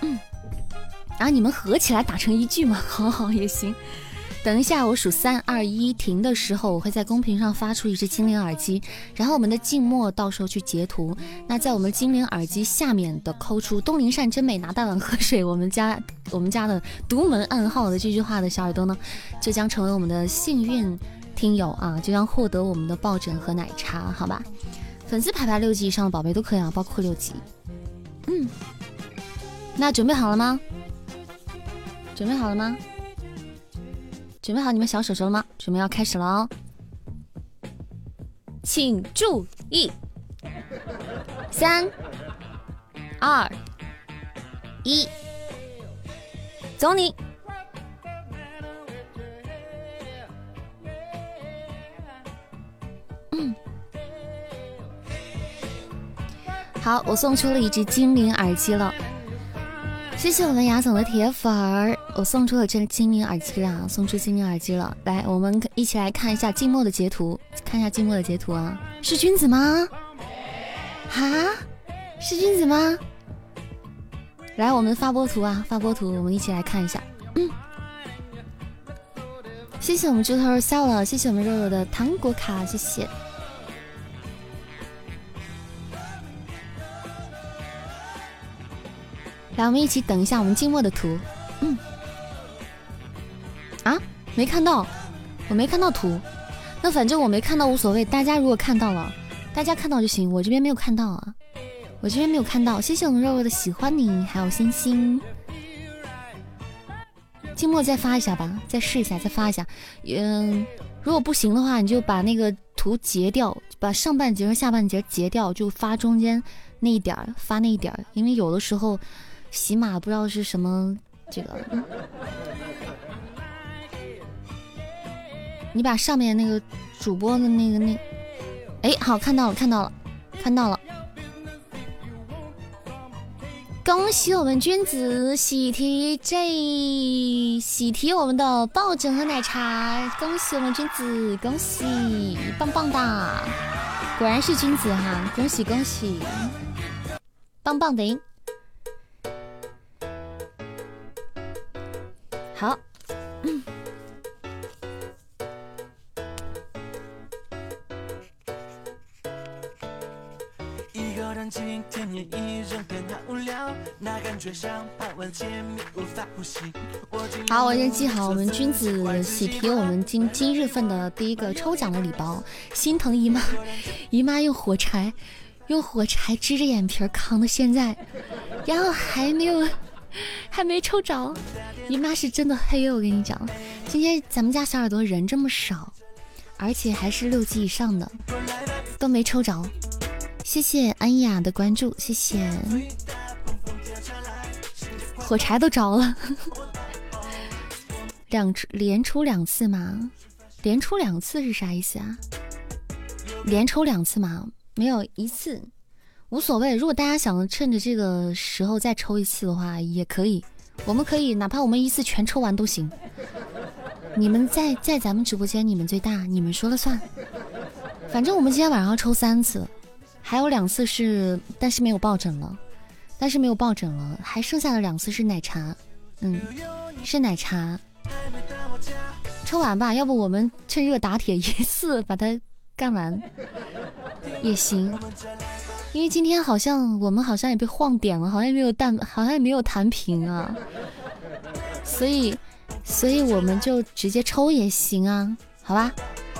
嗯，然后你们合起来打成一句嘛，<laughs> 好好也行。等一下，我数三二一停的时候，我会在公屏上发出一只精灵耳机，然后我们的静默到时候去截图。那在我们精灵耳机下面的抠出“东林善真美，拿大碗喝水”，我们家我们家的独门暗号的这句话的小耳朵呢，就将成为我们的幸运听友啊，就将获得我们的抱枕和奶茶，好吧？粉丝牌牌六级以上的宝贝都可以啊，包括六级。嗯，那准备好了吗？准备好了吗？准备好你们小手手了吗？准备要开始了哦，请注意，三、二、一，走你！嗯，好，我送出了一只精灵耳机了。谢谢我们雅总的铁粉儿，我送出了这个精灵耳机啦，送出精灵耳机了。来，我们一起来看一下静默的截图，看一下静默的截图啊，是君子吗？啊，是君子吗？来，我们发波图啊，发波图，我们一起来看一下。嗯，谢谢我们猪头肉笑了，谢谢我们肉肉的糖果卡，谢谢。来，我们一起等一下我们静默的图。嗯，啊，没看到，我没看到图。那反正我没看到无所谓，大家如果看到了，大家看到就行。我这边没有看到啊，我这边没有看到。谢谢我们肉肉的喜欢你，还有星星。静默再发一下吧，再试一下，再发一下。嗯，如果不行的话，你就把那个图截掉，把上半截和下半截截掉，就发中间那一点儿，发那一点儿，因为有的时候。喜马不知道是什么，这个，你把上面那个主播的那个那，哎，好看到了，看到了，看到了，恭喜我们君子喜提这喜提我们的抱枕和奶茶，恭喜我们君子，恭喜，棒棒的，果然是君子哈，恭喜恭喜，棒棒的，好。好，我先记好，我们君子喜提我们今今日份的第一个抽奖的礼包。心疼姨妈，<laughs> 姨妈用火柴，用火柴支着眼皮扛到现在，然后还没有，<laughs> 还没抽着。姨妈是真的黑，我跟你讲，今天咱们家小耳朵人这么少，而且还是六级以上的，都没抽着。谢谢安雅的关注，谢谢。火柴都着了，两连出两次吗？连出两次是啥意思啊？连抽两次吗？没有一次，无所谓。如果大家想趁着这个时候再抽一次的话，也可以。我们可以，哪怕我们一次全抽完都行。你们在在咱们直播间，你们最大，你们说了算。反正我们今天晚上要抽三次。还有两次是，但是没有抱枕了，但是没有抱枕了，还剩下的两次是奶茶，嗯，是奶茶，抽完吧，要不我们趁热打铁一次把它干完也行，因为今天好像我们好像也被晃点了，好像也没有弹，好像也没有弹屏啊，所以，所以我们就直接抽也行啊，好吧，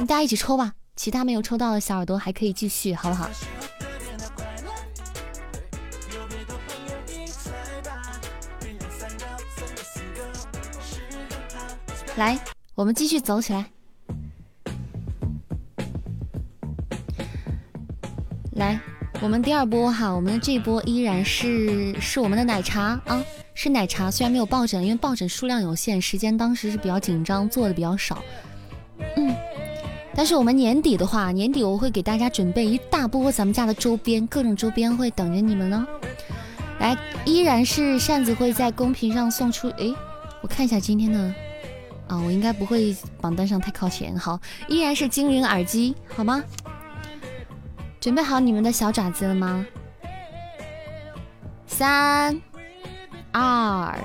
大家一起抽吧，其他没有抽到的小耳朵还可以继续，好不好？来，我们继续走起来。来，我们第二波哈，我们的这波依然是是我们的奶茶啊，是奶茶。虽然没有抱枕，因为抱枕数量有限，时间当时是比较紧张，做的比较少。嗯，但是我们年底的话，年底我会给大家准备一大波咱们家的周边，各种周边会等着你们呢。来，依然是扇子会在公屏上送出。诶，我看一下今天的。啊，我应该不会榜单上太靠前。好，依然是精灵耳机，好吗？准备好你们的小爪子了吗？三、二，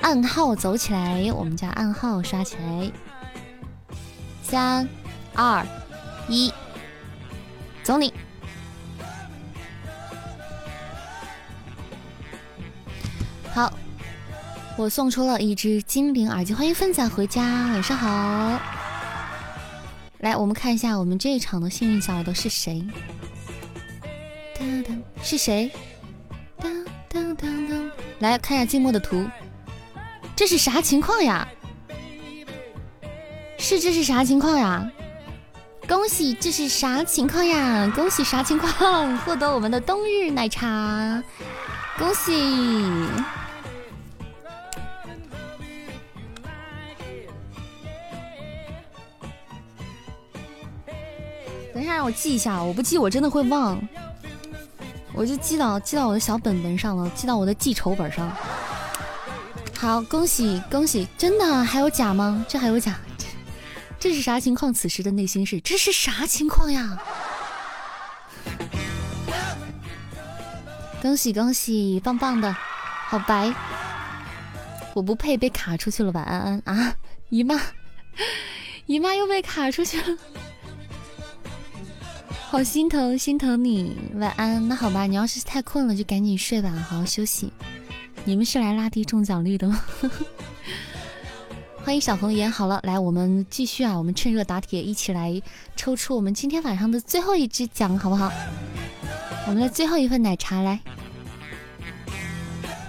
暗号走起来！我们家暗号刷起来！三、二、一，走你！好。我送出了一只精灵耳机，欢迎芬仔回家，晚上好。来，我们看一下我们这一场的幸运小耳朵是谁？是谁？来看一下静默的图，这是啥情况呀？是这是啥情况呀？恭喜，这是啥情况呀？恭喜啥情况？获得我们的冬日奶茶，恭喜！等一下，让我记一下，我不记我真的会忘，我就记到记到我的小本本上了，记到我的记仇本上。好，恭喜恭喜，真的还有假吗？这还有假？<laughs> 这是啥情况？此时的内心是这是啥情况呀？恭喜恭喜，棒棒的，好白，我不配被卡出去了。晚安安啊，姨妈，<laughs> 姨妈又被卡出去了。好心疼，心疼你。晚安。那好吧，你要是太困了，就赶紧睡吧，好好休息。你们是来拉低中奖率的吗？<laughs> 欢迎小红颜。好了，来，我们继续啊，我们趁热打铁，一起来抽出我们今天晚上的最后一支奖，好不好？我们的最后一份奶茶，来，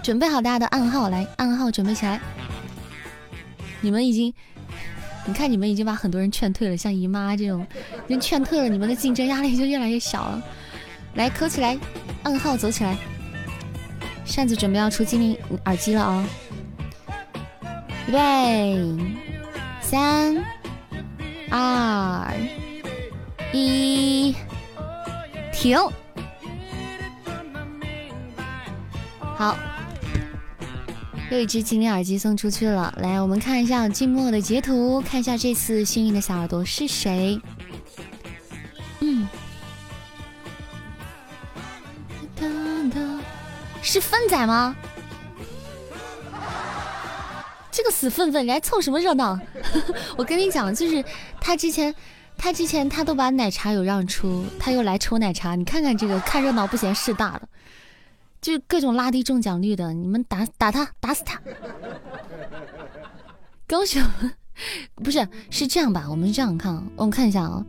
准备好大家的暗号，来，暗号准备起来。你们已经。你看，你们已经把很多人劝退了，像姨妈这种，人劝退了，你们的竞争压力就越来越小了。来，扣起来，暗号走起来。扇子准备要出精灵耳机了啊！预备，三、二、一，停。好，又一只精灵耳机送出去了。来，我们看一下静默的截图，看一下这次幸运的小耳朵是谁。嗯，是粪仔吗？这个死粪粪来凑什么热闹？<laughs> 我跟你讲，就是他之前，他之前他都把奶茶有让出，他又来抽奶茶。你看看这个，看热闹不嫌事大的，就是各种拉低中奖率的。你们打打他，打死他！恭喜我们，不是是这样吧？我们这样看，我们看一下啊，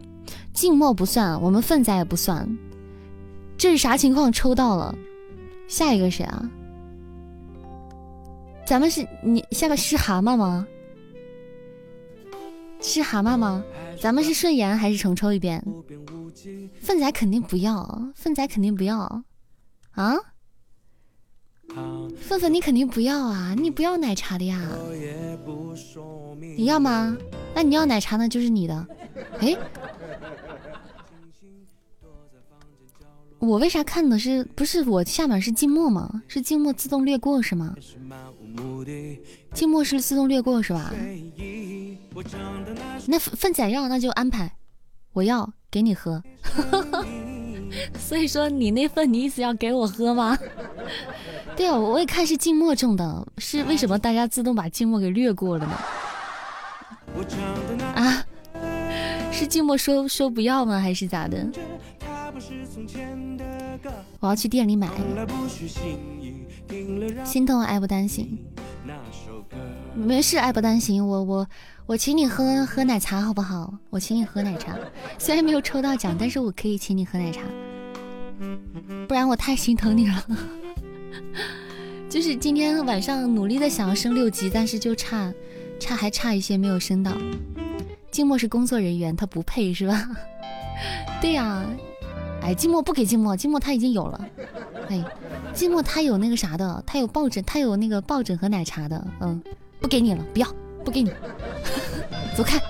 静默不算，我们粪仔也不算，这是啥情况？抽到了，下一个谁啊？咱们是你下面是蛤蟆吗？是蛤蟆吗？咱们是顺延还是重抽一遍？粪仔肯定不要，粪仔肯定不要啊！粪粪你肯定不要啊！你不要奶茶的呀？你要吗？那你要奶茶呢，就是你的。哎。我为啥看的是不是我下面是静默吗？是静默自动略过是吗？静默是自动略过是吧？那粪仔要那就安排，我要给你喝。<laughs> <laughs> 所以说你那份你意思要给我喝吗？<laughs> 对啊，我一看是静默中的，是为什么大家自动把静默给略过了呢？啊？是静默说说不要吗？还是咋的？我要去店里买。心痛爱不单行，没事，爱不单行。我我我请你喝喝奶茶好不好？我请你喝奶茶，虽然没有抽到奖，但是我可以请你喝奶茶。不然我太心疼你了。<laughs> 就是今天晚上努力的想要升六级，但是就差差还差一些没有升到。静默是工作人员，他不配是吧？<laughs> 对呀。哎，寂寞不给寂寞，寂寞他已经有了。哎，寂寞他有那个啥的，他有抱枕，他有那个抱枕和奶茶的。嗯，不给你了，不要，不给你，<laughs> 走开。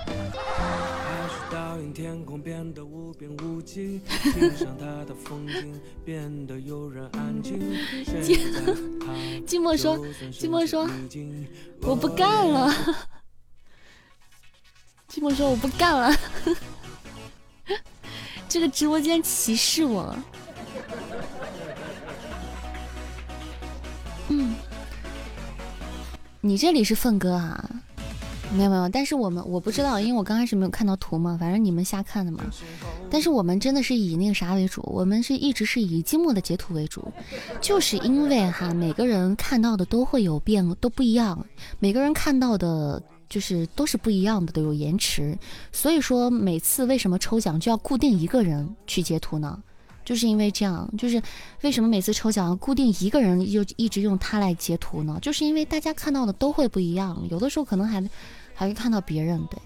寂寞说，寂寞说，我不干了。寂寞说我不干了。<laughs> 这个直播间歧视我。嗯，你这里是凤哥啊？没有没有，但是我们我不知道，因为我刚开始没有看到图嘛，反正你们瞎看的嘛。但是我们真的是以那个啥为主，我们是一直是以静默的截图为主，就是因为哈，每个人看到的都会有变，都不一样，每个人看到的。就是都是不一样的，都有延迟，所以说每次为什么抽奖就要固定一个人去截图呢？就是因为这样，就是为什么每次抽奖固定一个人就一直用它来截图呢？就是因为大家看到的都会不一样，有的时候可能还还是看到别人，对，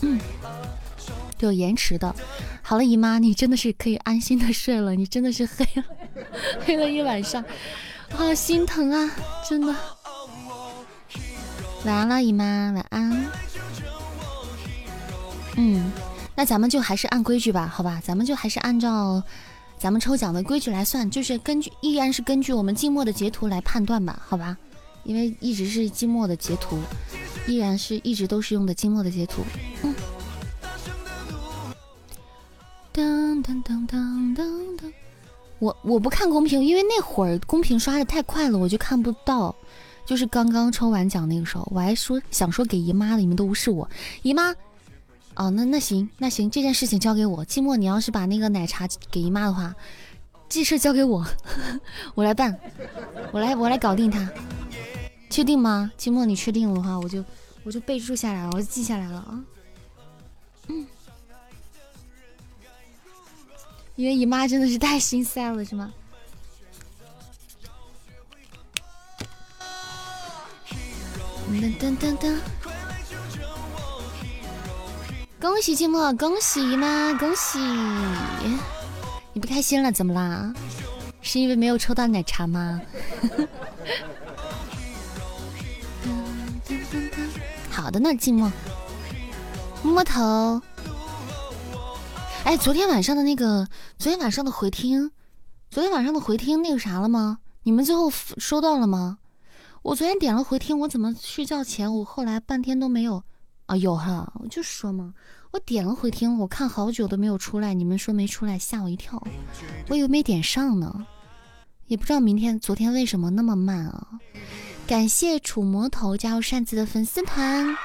嗯，有延迟的。好了，姨妈，你真的是可以安心的睡了，你真的是黑了 <laughs> 黑了一晚上，好心疼啊，真的。晚安了，姨妈，晚安。嗯，那咱们就还是按规矩吧，好吧？咱们就还是按照咱们抽奖的规矩来算，就是根据依然是根据我们静默的截图来判断吧，好吧？因为一直是寂寞的截图，依然是一直都是用的寂寞的截图。嗯。当当当当当当，我我不看公屏，因为那会儿公屏刷的太快了，我就看不到。就是刚刚抽完奖那个时候，我还说想说给姨妈的，你们都无视我。姨妈，哦，那那行那行，这件事情交给我。寂寞，你要是把那个奶茶给姨妈的话，这事交给我，<laughs> 我来办，我来我来搞定他。确定吗？寂寞，你确定的话，我就我就备注下来了，我就记下来了啊。嗯，因为姨妈真的是太心塞了，是吗？噔噔噔噔！恭喜寂寞，恭喜姨妈，恭喜！你不开心了？怎么啦？是因为没有抽到奶茶吗？<laughs> 的呢，寂寞。摸头。哎，昨天晚上的那个，昨天晚上的回听，昨天晚上的回听那个啥了吗？你们最后收到了吗？我昨天点了回听，我怎么睡觉前我后来半天都没有啊？有哈，我就说嘛，我点了回听，我看好久都没有出来，你们说没出来，吓我一跳，我以为没点上呢，也不知道明天昨天为什么那么慢啊！感谢楚魔头加入扇子的粉丝团，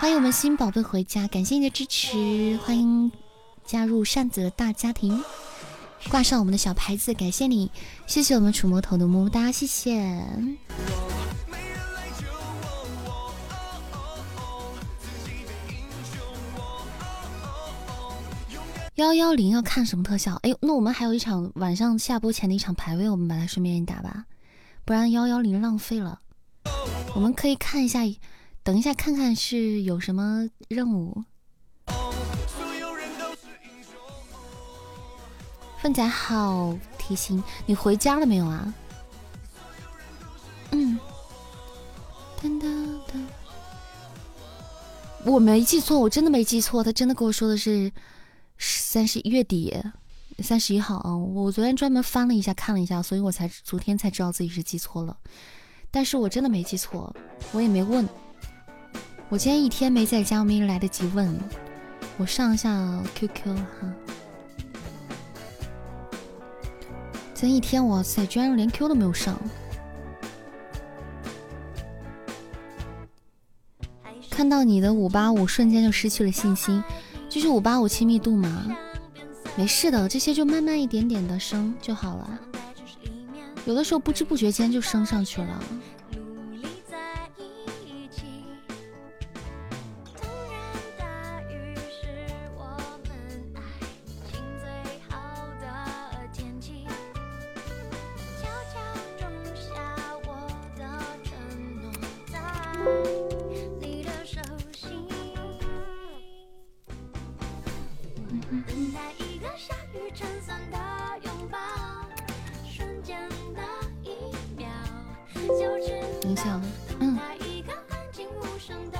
欢迎我们新宝贝回家，感谢你的支持，欢迎加入扇子的大家庭。挂上我们的小牌子，感谢你，谢谢我们楚魔头的么么哒，谢谢。幺幺零要看什么特效？哎呦，那我们还有一场晚上下播前的一场排位，我们把它顺便一打吧，不然幺幺零浪费了。我们可以看一下，等一下看看是有什么任务。笨仔好贴心，你回家了没有啊？嗯，噔噔噔，我没记错，我真的没记错，他真的跟我说的是三十月底，三十一号啊。我昨天专门翻了一下，看了一下，所以我才昨天才知道自己是记错了。但是我真的没记错，我也没问。我今天一天没在家，我没来得及问。我上一下 QQ 哈。今天一天，哇塞，居然连 Q 都没有上！看到你的五八五，瞬间就失去了信心。就是五八五亲密度嘛，没事的，这些就慢慢一点点的升就好了。有的时候不知不觉间就升上去了。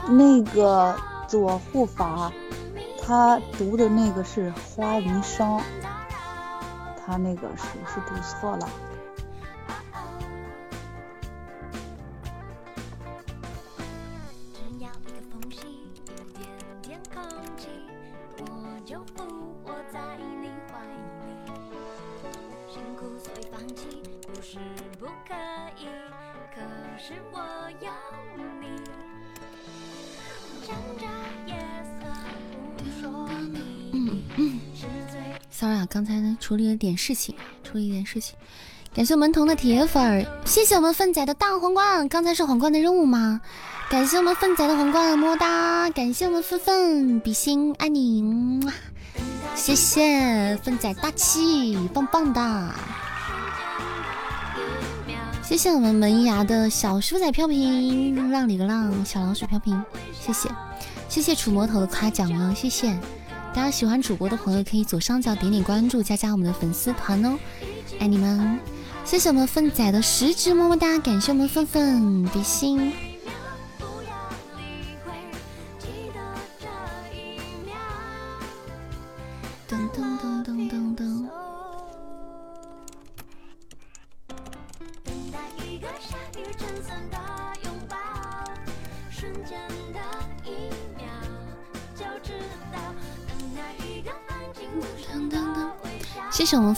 那个左护法，他读的那个是花云商，他那个是不是读错了？刚才呢处理了点事情，处理一点事情。感谢门童的铁粉儿，谢谢我们粪仔的大皇冠。刚才是皇冠的任务吗？感谢我们粪仔的皇冠，么么哒！感谢我们粪粪比心，爱你，谢谢粪仔大气，棒棒的。谢谢我们门牙的小叔仔飘屏，浪里个浪，小老鼠飘屏，谢谢，谢谢楚魔头的夸奖啊，谢谢。大家喜欢主播的朋友可以左上角点点关注，加加我们的粉丝团哦，爱你们！谢谢我们粪仔的十支么么哒，感谢我们粪粪比心。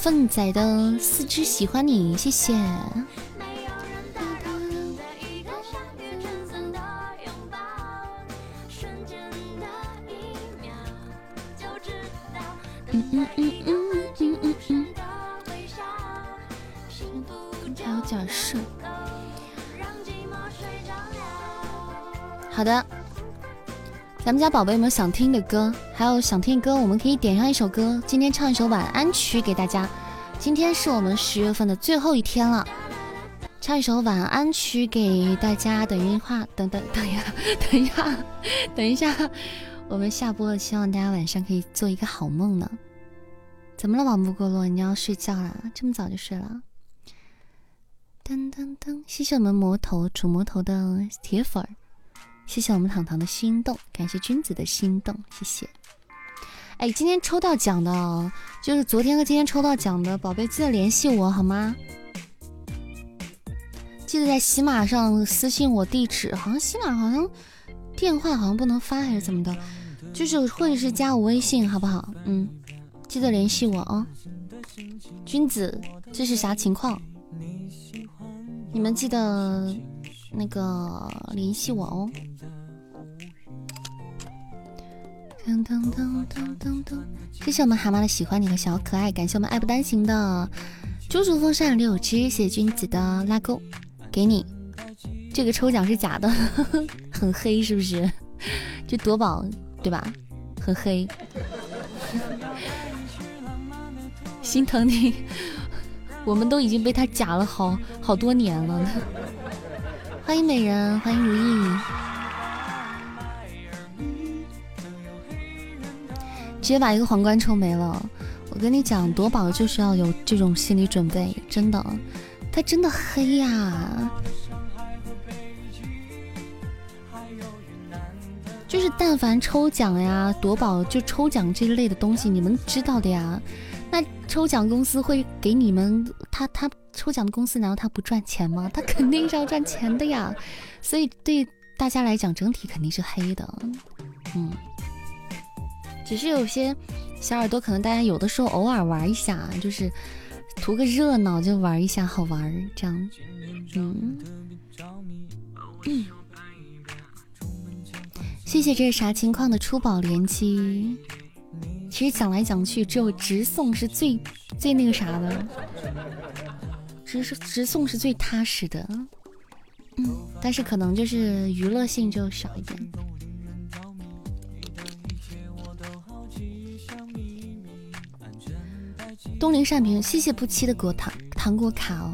笨仔的四肢喜欢你，谢谢。咱们家宝贝有没有想听的歌？还有想听的歌，我们可以点上一首歌。今天唱一首晚安曲给大家。今天是我们十月份的最后一天了，唱一首晚安曲给大家。等一下，等等等一下，等一下，等一下，我们下播了，希望大家晚上可以做一个好梦呢。怎么了，王不过落？你要睡觉啦？这么早就睡了？噔噔噔！谢谢我们魔头主魔头的铁粉儿。谢谢我们糖糖的心动，感谢君子的心动，谢谢。哎，今天抽到奖的，就是昨天和今天抽到奖的宝贝，记得联系我好吗？记得在喜马上私信我地址，好像喜马好像电话好像不能发还是怎么的，就是或者是加我微信好不好？嗯，记得联系我啊。君子，这是啥情况？你们记得那个联系我哦。噔噔噔噔噔噔，谢谢我们蛤蟆的喜欢你和小可爱，感谢我们爱不单行的猪猪风扇六只，谢谢君子的拉钩，给你这个抽奖是假的，<laughs> 很黑是不是？这夺宝对吧？很黑，心疼你，我们都已经被他假了好好多年了。欢迎美人，欢迎如意。直接把一个皇冠抽没了，我跟你讲，夺宝就是要有这种心理准备，真的，他真的黑呀，就是但凡抽奖呀、夺宝就抽奖这一类的东西，你们知道的呀，那抽奖公司会给你们，他他抽奖的公司难道他不赚钱吗？<laughs> 他肯定是要赚钱的呀，所以对大家来讲整体肯定是黑的，嗯。只是有些小耳朵，可能大家有的时候偶尔玩一下，就是图个热闹就玩一下，好玩这样。嗯，谢谢这是啥情况的出宝连击。其实讲来讲去，只有直送是最最那个啥的，直直送是最踏实的。嗯，但是可能就是娱乐性就少一点。东林善平，谢谢不期的果糖糖果卡哦。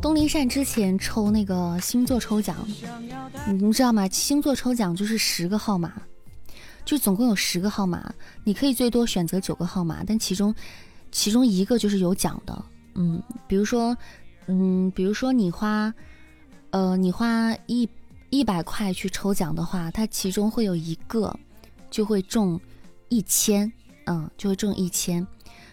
东林善之前抽那个星座抽奖，你们知道吗？星座抽奖就是十个号码，就总共有十个号码，你可以最多选择九个号码，但其中其中一个就是有奖的。嗯，比如说，嗯，比如说你花，呃，你花一一百块去抽奖的话，它其中会有一个就会中一千，嗯，就会中一千。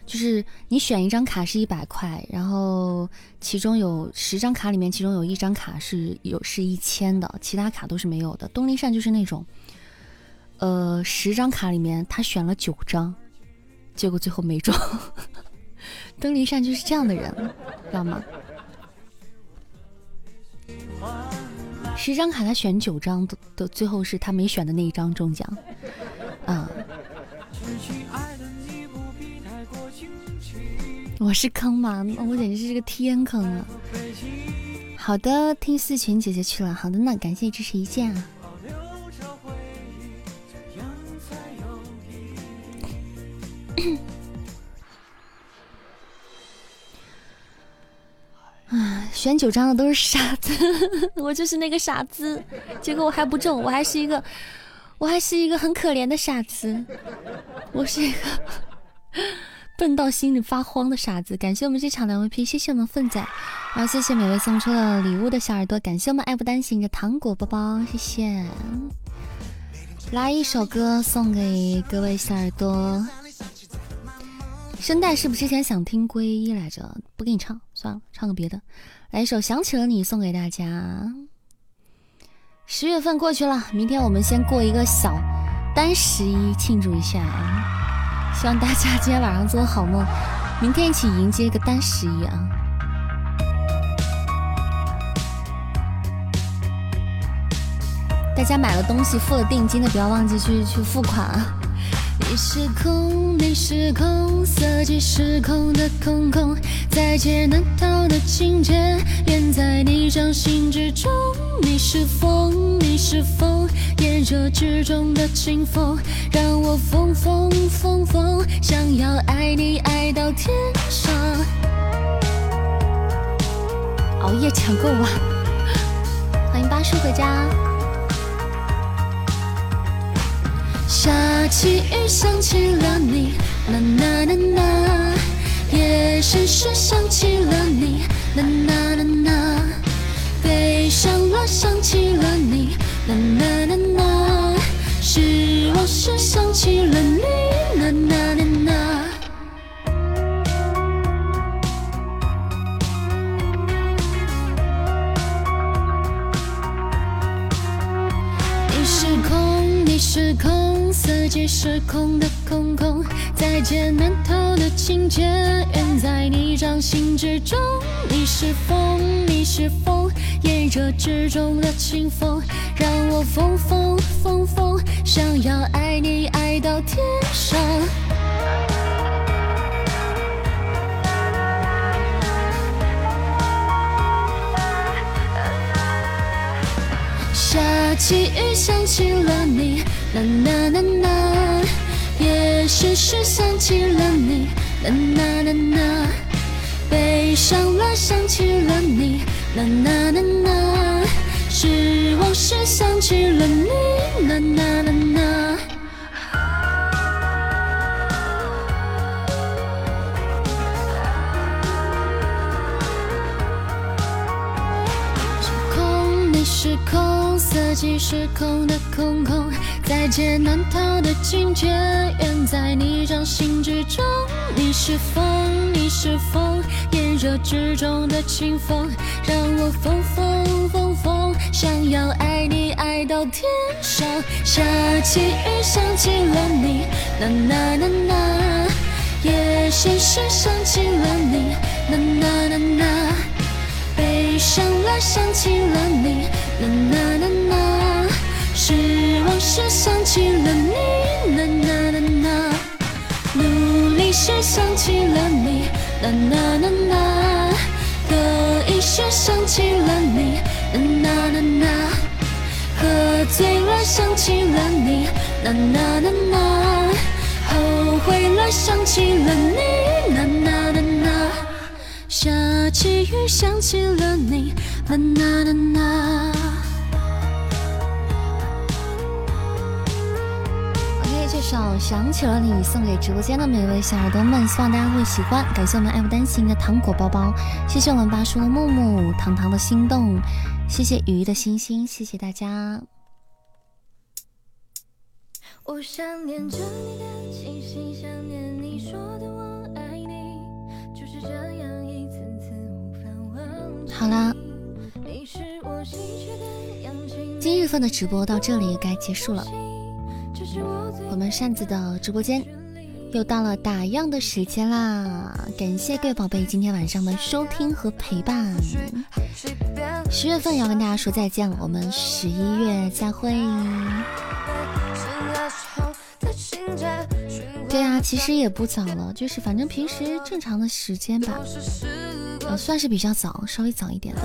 就是你选一张卡是一百块，然后其中有十张卡里面，其中有一张卡是有是一千的，其他卡都是没有的。东林善就是那种，呃，十张卡里面他选了九张，结果最后没中。灯离善就是这样的人，知道吗？十张卡他选九张，都都最后是他没选的那一张中奖，啊。我是坑吗？我简直是个天坑啊！好的，听四群姐姐去了。好的，那感谢支持一键啊！啊，选九张的都是傻子，<laughs> 我就是那个傻子，结果我还不中，我还是一个，我还是一个很可怜的傻子，我是一个。<laughs> 笨到心里发慌的傻子，感谢我们这场的 MVP，谢谢我们奋仔，然后谢谢每位送出的礼物的小耳朵，感谢我们爱不单行的糖果包包，谢谢。来一首歌送给各位小耳朵，声带是不是之前想听皈依来着？不给你唱，算了，唱个别的。来一首想起了你送给大家。十月份过去了，明天我们先过一个小单十一庆祝一下。希望大家今天晚上做个好梦，明天一起迎接一个单十一啊！大家买了东西付了定金的，不要忘记去去付款啊！你是空，你是空，色即是空的空空，在劫难逃的情节，连在你掌心之中。你是风，你是风，炎热之中的清风，让我疯疯疯疯，想要爱你爱到天上。熬夜抢购啊，<laughs> 欢迎巴叔回家。下起雨，想起了你，啦啦啦啦。夜深时，想起了你，啦啦啦啦。悲伤了，想起了你，啦啦啦啦。失望时，想起了你，啦啦啦啦。时空，四季时空的空空，再见难逃的情节，缘在你掌心之中。你是风，你是风，炎热之中的清风，让我疯疯疯疯，想要爱你爱到天上。下起雨，想起了你，啦啦啦啦。也许是想起了你，啦啦啦啦。悲伤了，想起了你，啦啦啦啦。失望时想起了你，啦啦啦啦。时空，你是空，四季时空的空空，在劫难逃的境界，缘在你掌心之中。你是风，你是风，炎热之中的清风，让我疯疯疯疯，想要爱你爱到天上。下起雨，想起了你，呐呐呐呐，夜深时想起了你，呐呐呐呐。悲伤了，想起了你，呐呐呐呐。失望时想起了你，啦啦啦啦。努力时想起了你，啦啦啦啦。得意时想起了你，啦啦啦啦。喝醉了想起了你，啦啦啦啦。后悔了想起了你，啦啦啦啦。下起雨，想起了你，啦啦啦啦。想起了你》送给直播间的每位小耳朵们，希望大家会喜欢。感谢我们爱不单行的糖果包包，谢谢我们八叔的木木，糖糖的心动，谢谢鱼的星星，谢谢大家。我想念着你的气息，想念你说的我爱你，就是这样一次次无法忘记。好啦，今日份的直播到这里该结束了。我们扇子的直播间又到了打烊的时间啦！感谢各位宝贝今天晚上的收听和陪伴。十月份要跟大家说再见了，我们十一月再会。对啊，其实也不早了，就是反正平时正常的时间吧，呃，算是比较早，稍微早一点的。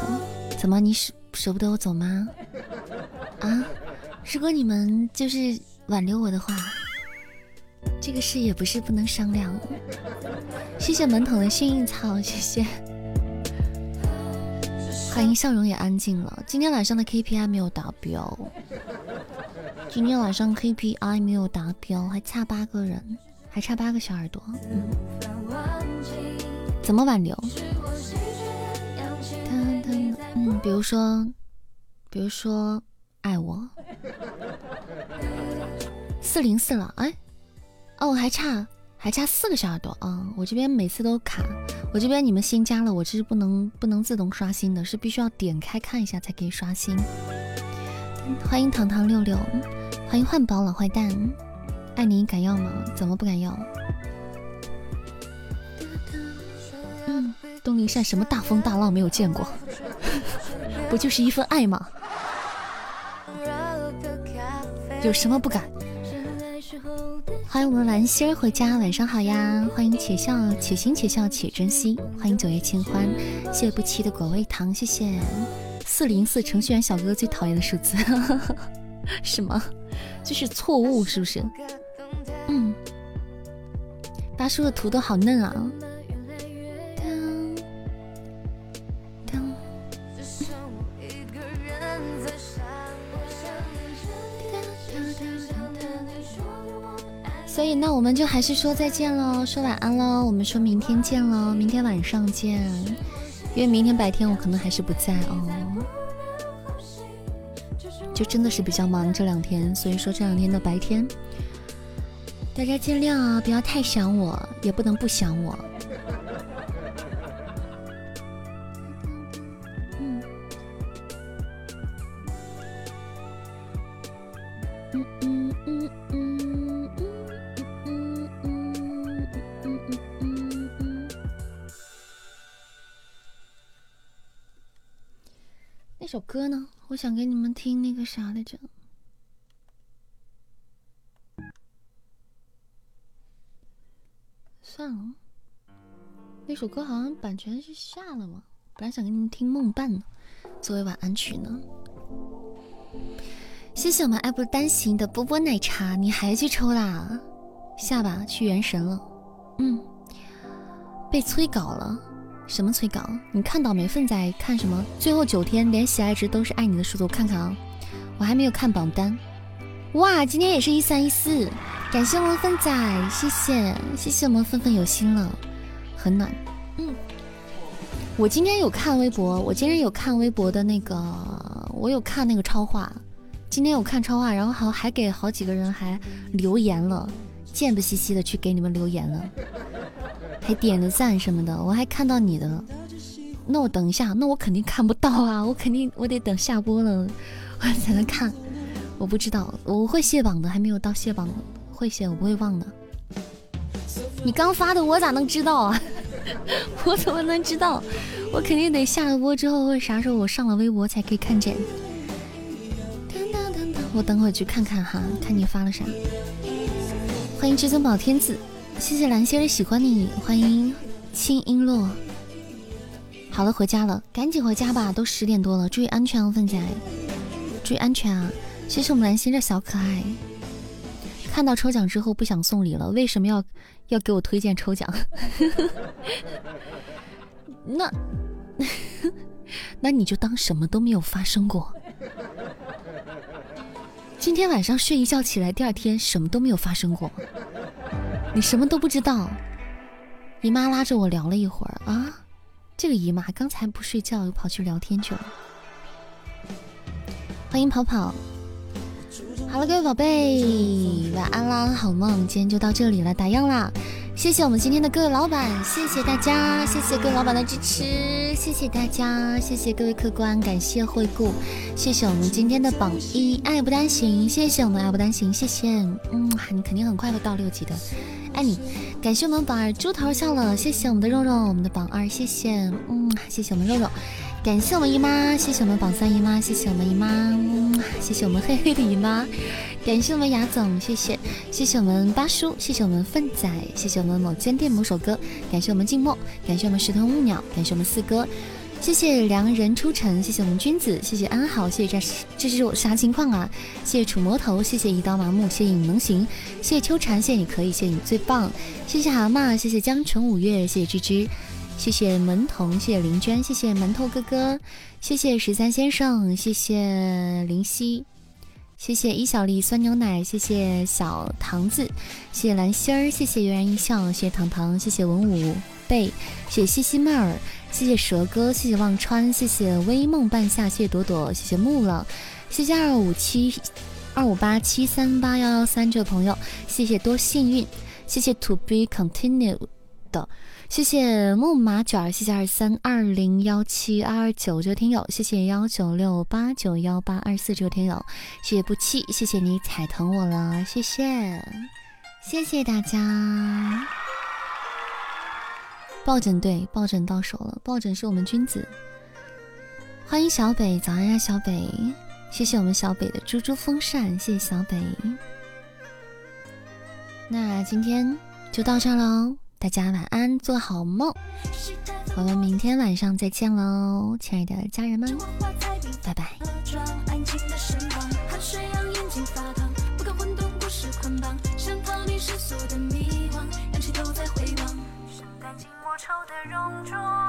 怎么，你舍舍不得我走吗？啊，如果你们就是挽留我的话，这个事也不是不能商量。谢谢门筒的幸运草，谢谢。欢迎笑容也安静了。今天晚上的 KPI 没有达标，今天晚上 KPI 没有达标，还差八个人，还差八个小耳朵。怎么挽留？嗯，比如说，比如说爱我，四零四了，哎，哦，还差还差四个小耳朵啊、我这边每次都卡，我这边你们新加了，我这是不能不能自动刷新的，是必须要点开看一下才可以刷新。欢迎糖糖六六，欢迎换宝老坏蛋，爱你敢要吗？怎么不敢要？嗯，东林善什么大风大浪没有见过？<laughs> 不就是一份爱吗？有什么不敢？欢迎我们兰心儿回家，晚上好呀！欢迎且笑且行且笑且珍惜，欢迎九月清欢，谢谢不期的果味糖，谢谢四零四程序员小哥哥最讨厌的数字，<laughs> 什么？就是错误是不是？嗯，大叔的图都好嫩啊！所以那我们就还是说再见喽，说晚安喽，我们说明天见喽，明天晚上见，因为明天白天我可能还是不在哦，就真的是比较忙这两天，所以说这两天的白天，大家尽量啊，不要太想我，也不能不想我。那首歌呢？我想给你们听那个啥来着。算了，那首歌好像版权是下了嘛。本来想给你们听《梦伴》呢，作为晚安曲呢。谢谢我们爱不单行的波波奶茶，你还去抽啦？下吧，去元神了。嗯，被催稿了。什么催稿？你看到没？奋仔看什么？最后九天连喜爱值都是爱你的数字，我看看啊。我还没有看榜单。哇，今天也是一三一四，感谢我们奋仔，谢谢谢谢我们奋奋有心了，很暖。嗯，我今天有看微博，我今天有看微博的那个，我有看那个超话，今天有看超话，然后好还给好几个人还留言了，贱不兮兮的去给你们留言了。还点了赞什么的，我还看到你的了。那我等一下，那我肯定看不到啊，我肯定我得等下播了，我才能看。我不知道，我会卸榜的，还没有到卸榜，会卸，我不会忘的。你刚发的，我咋能知道啊？<laughs> 我怎么能知道？我肯定得下了播之后，或者啥时候我上了微博才可以看见。我等会去看看哈，看你发了啥。欢迎至尊宝天子。谢谢蓝心儿喜欢你，欢迎青璎珞。好了，回家了，赶紧回家吧，都十点多了，注意安全哦，凤姐，注意安全啊！谢谢我们蓝心的小可爱。看到抽奖之后不想送礼了，为什么要要给我推荐抽奖？<laughs> 那 <laughs> 那你就当什么都没有发生过。今天晚上睡一觉起来，第二天什么都没有发生过。你什么都不知道，姨妈拉着我聊了一会儿啊，这个姨妈刚才不睡觉又跑去聊天去了。欢迎跑跑，好了，各位宝贝，晚安啦，好梦，今天就到这里了，打烊啦。谢谢我们今天的各位老板，谢谢大家，谢谢各位老板的支持，谢谢大家，谢谢各位客官，感谢惠顾，谢谢我们今天的榜一爱不单行，谢谢我们爱不单行，谢谢，嗯，你肯定很快会到六级的，爱你，感谢我们榜二猪头笑了，谢谢我们的肉肉，我们的榜二，谢谢，嗯，谢谢我们肉肉。感谢我们姨妈，谢谢我们榜三姨妈，谢谢我们姨妈，谢谢我们黑黑的姨妈，感谢我们雅总，谢谢，谢谢我们八叔，谢谢我们奋仔，谢谢我们某间店某首歌，感谢我们静默，感谢我们石头木鸟，感谢我们四哥，谢谢良人出城，谢谢我们君子，谢谢安好，谢谢这这是我啥情况啊？谢谢楚魔头，谢谢一刀麻木，谢谢你能行，谢谢秋蝉，谢谢你可以，谢谢你最棒，谢谢蛤蟆，谢谢江城五月，谢谢芝芝。谢谢门童，谢谢林娟，谢谢馒头哥哥，谢谢十三先生，谢谢林夕，谢谢一小粒酸牛奶，谢谢小唐子，谢谢兰心儿，谢谢嫣然一笑，谢谢糖糖，谢谢文武贝，谢谢西西妹儿，谢谢蛇哥，谢谢忘川，谢谢微梦半夏，谢谢朵朵，谢谢木了，谢谢二五七二五八七三八幺幺三这位朋友，谢谢多幸运，谢谢 to be continued。谢谢木马卷儿，谢谢二三二零幺七二二九这位听友，谢谢幺九六八九幺八二四这位听友，谢谢不弃，谢谢你踩疼我了，谢谢，谢谢大家。抱枕对，抱枕到手了，抱枕是我们君子。欢迎小北，早安呀小北，谢谢我们小北的猪猪风扇，谢谢小北。那今天就到这喽。大家晚安，做好梦。我们明天晚上再见喽，亲爱的家人们，拜拜。的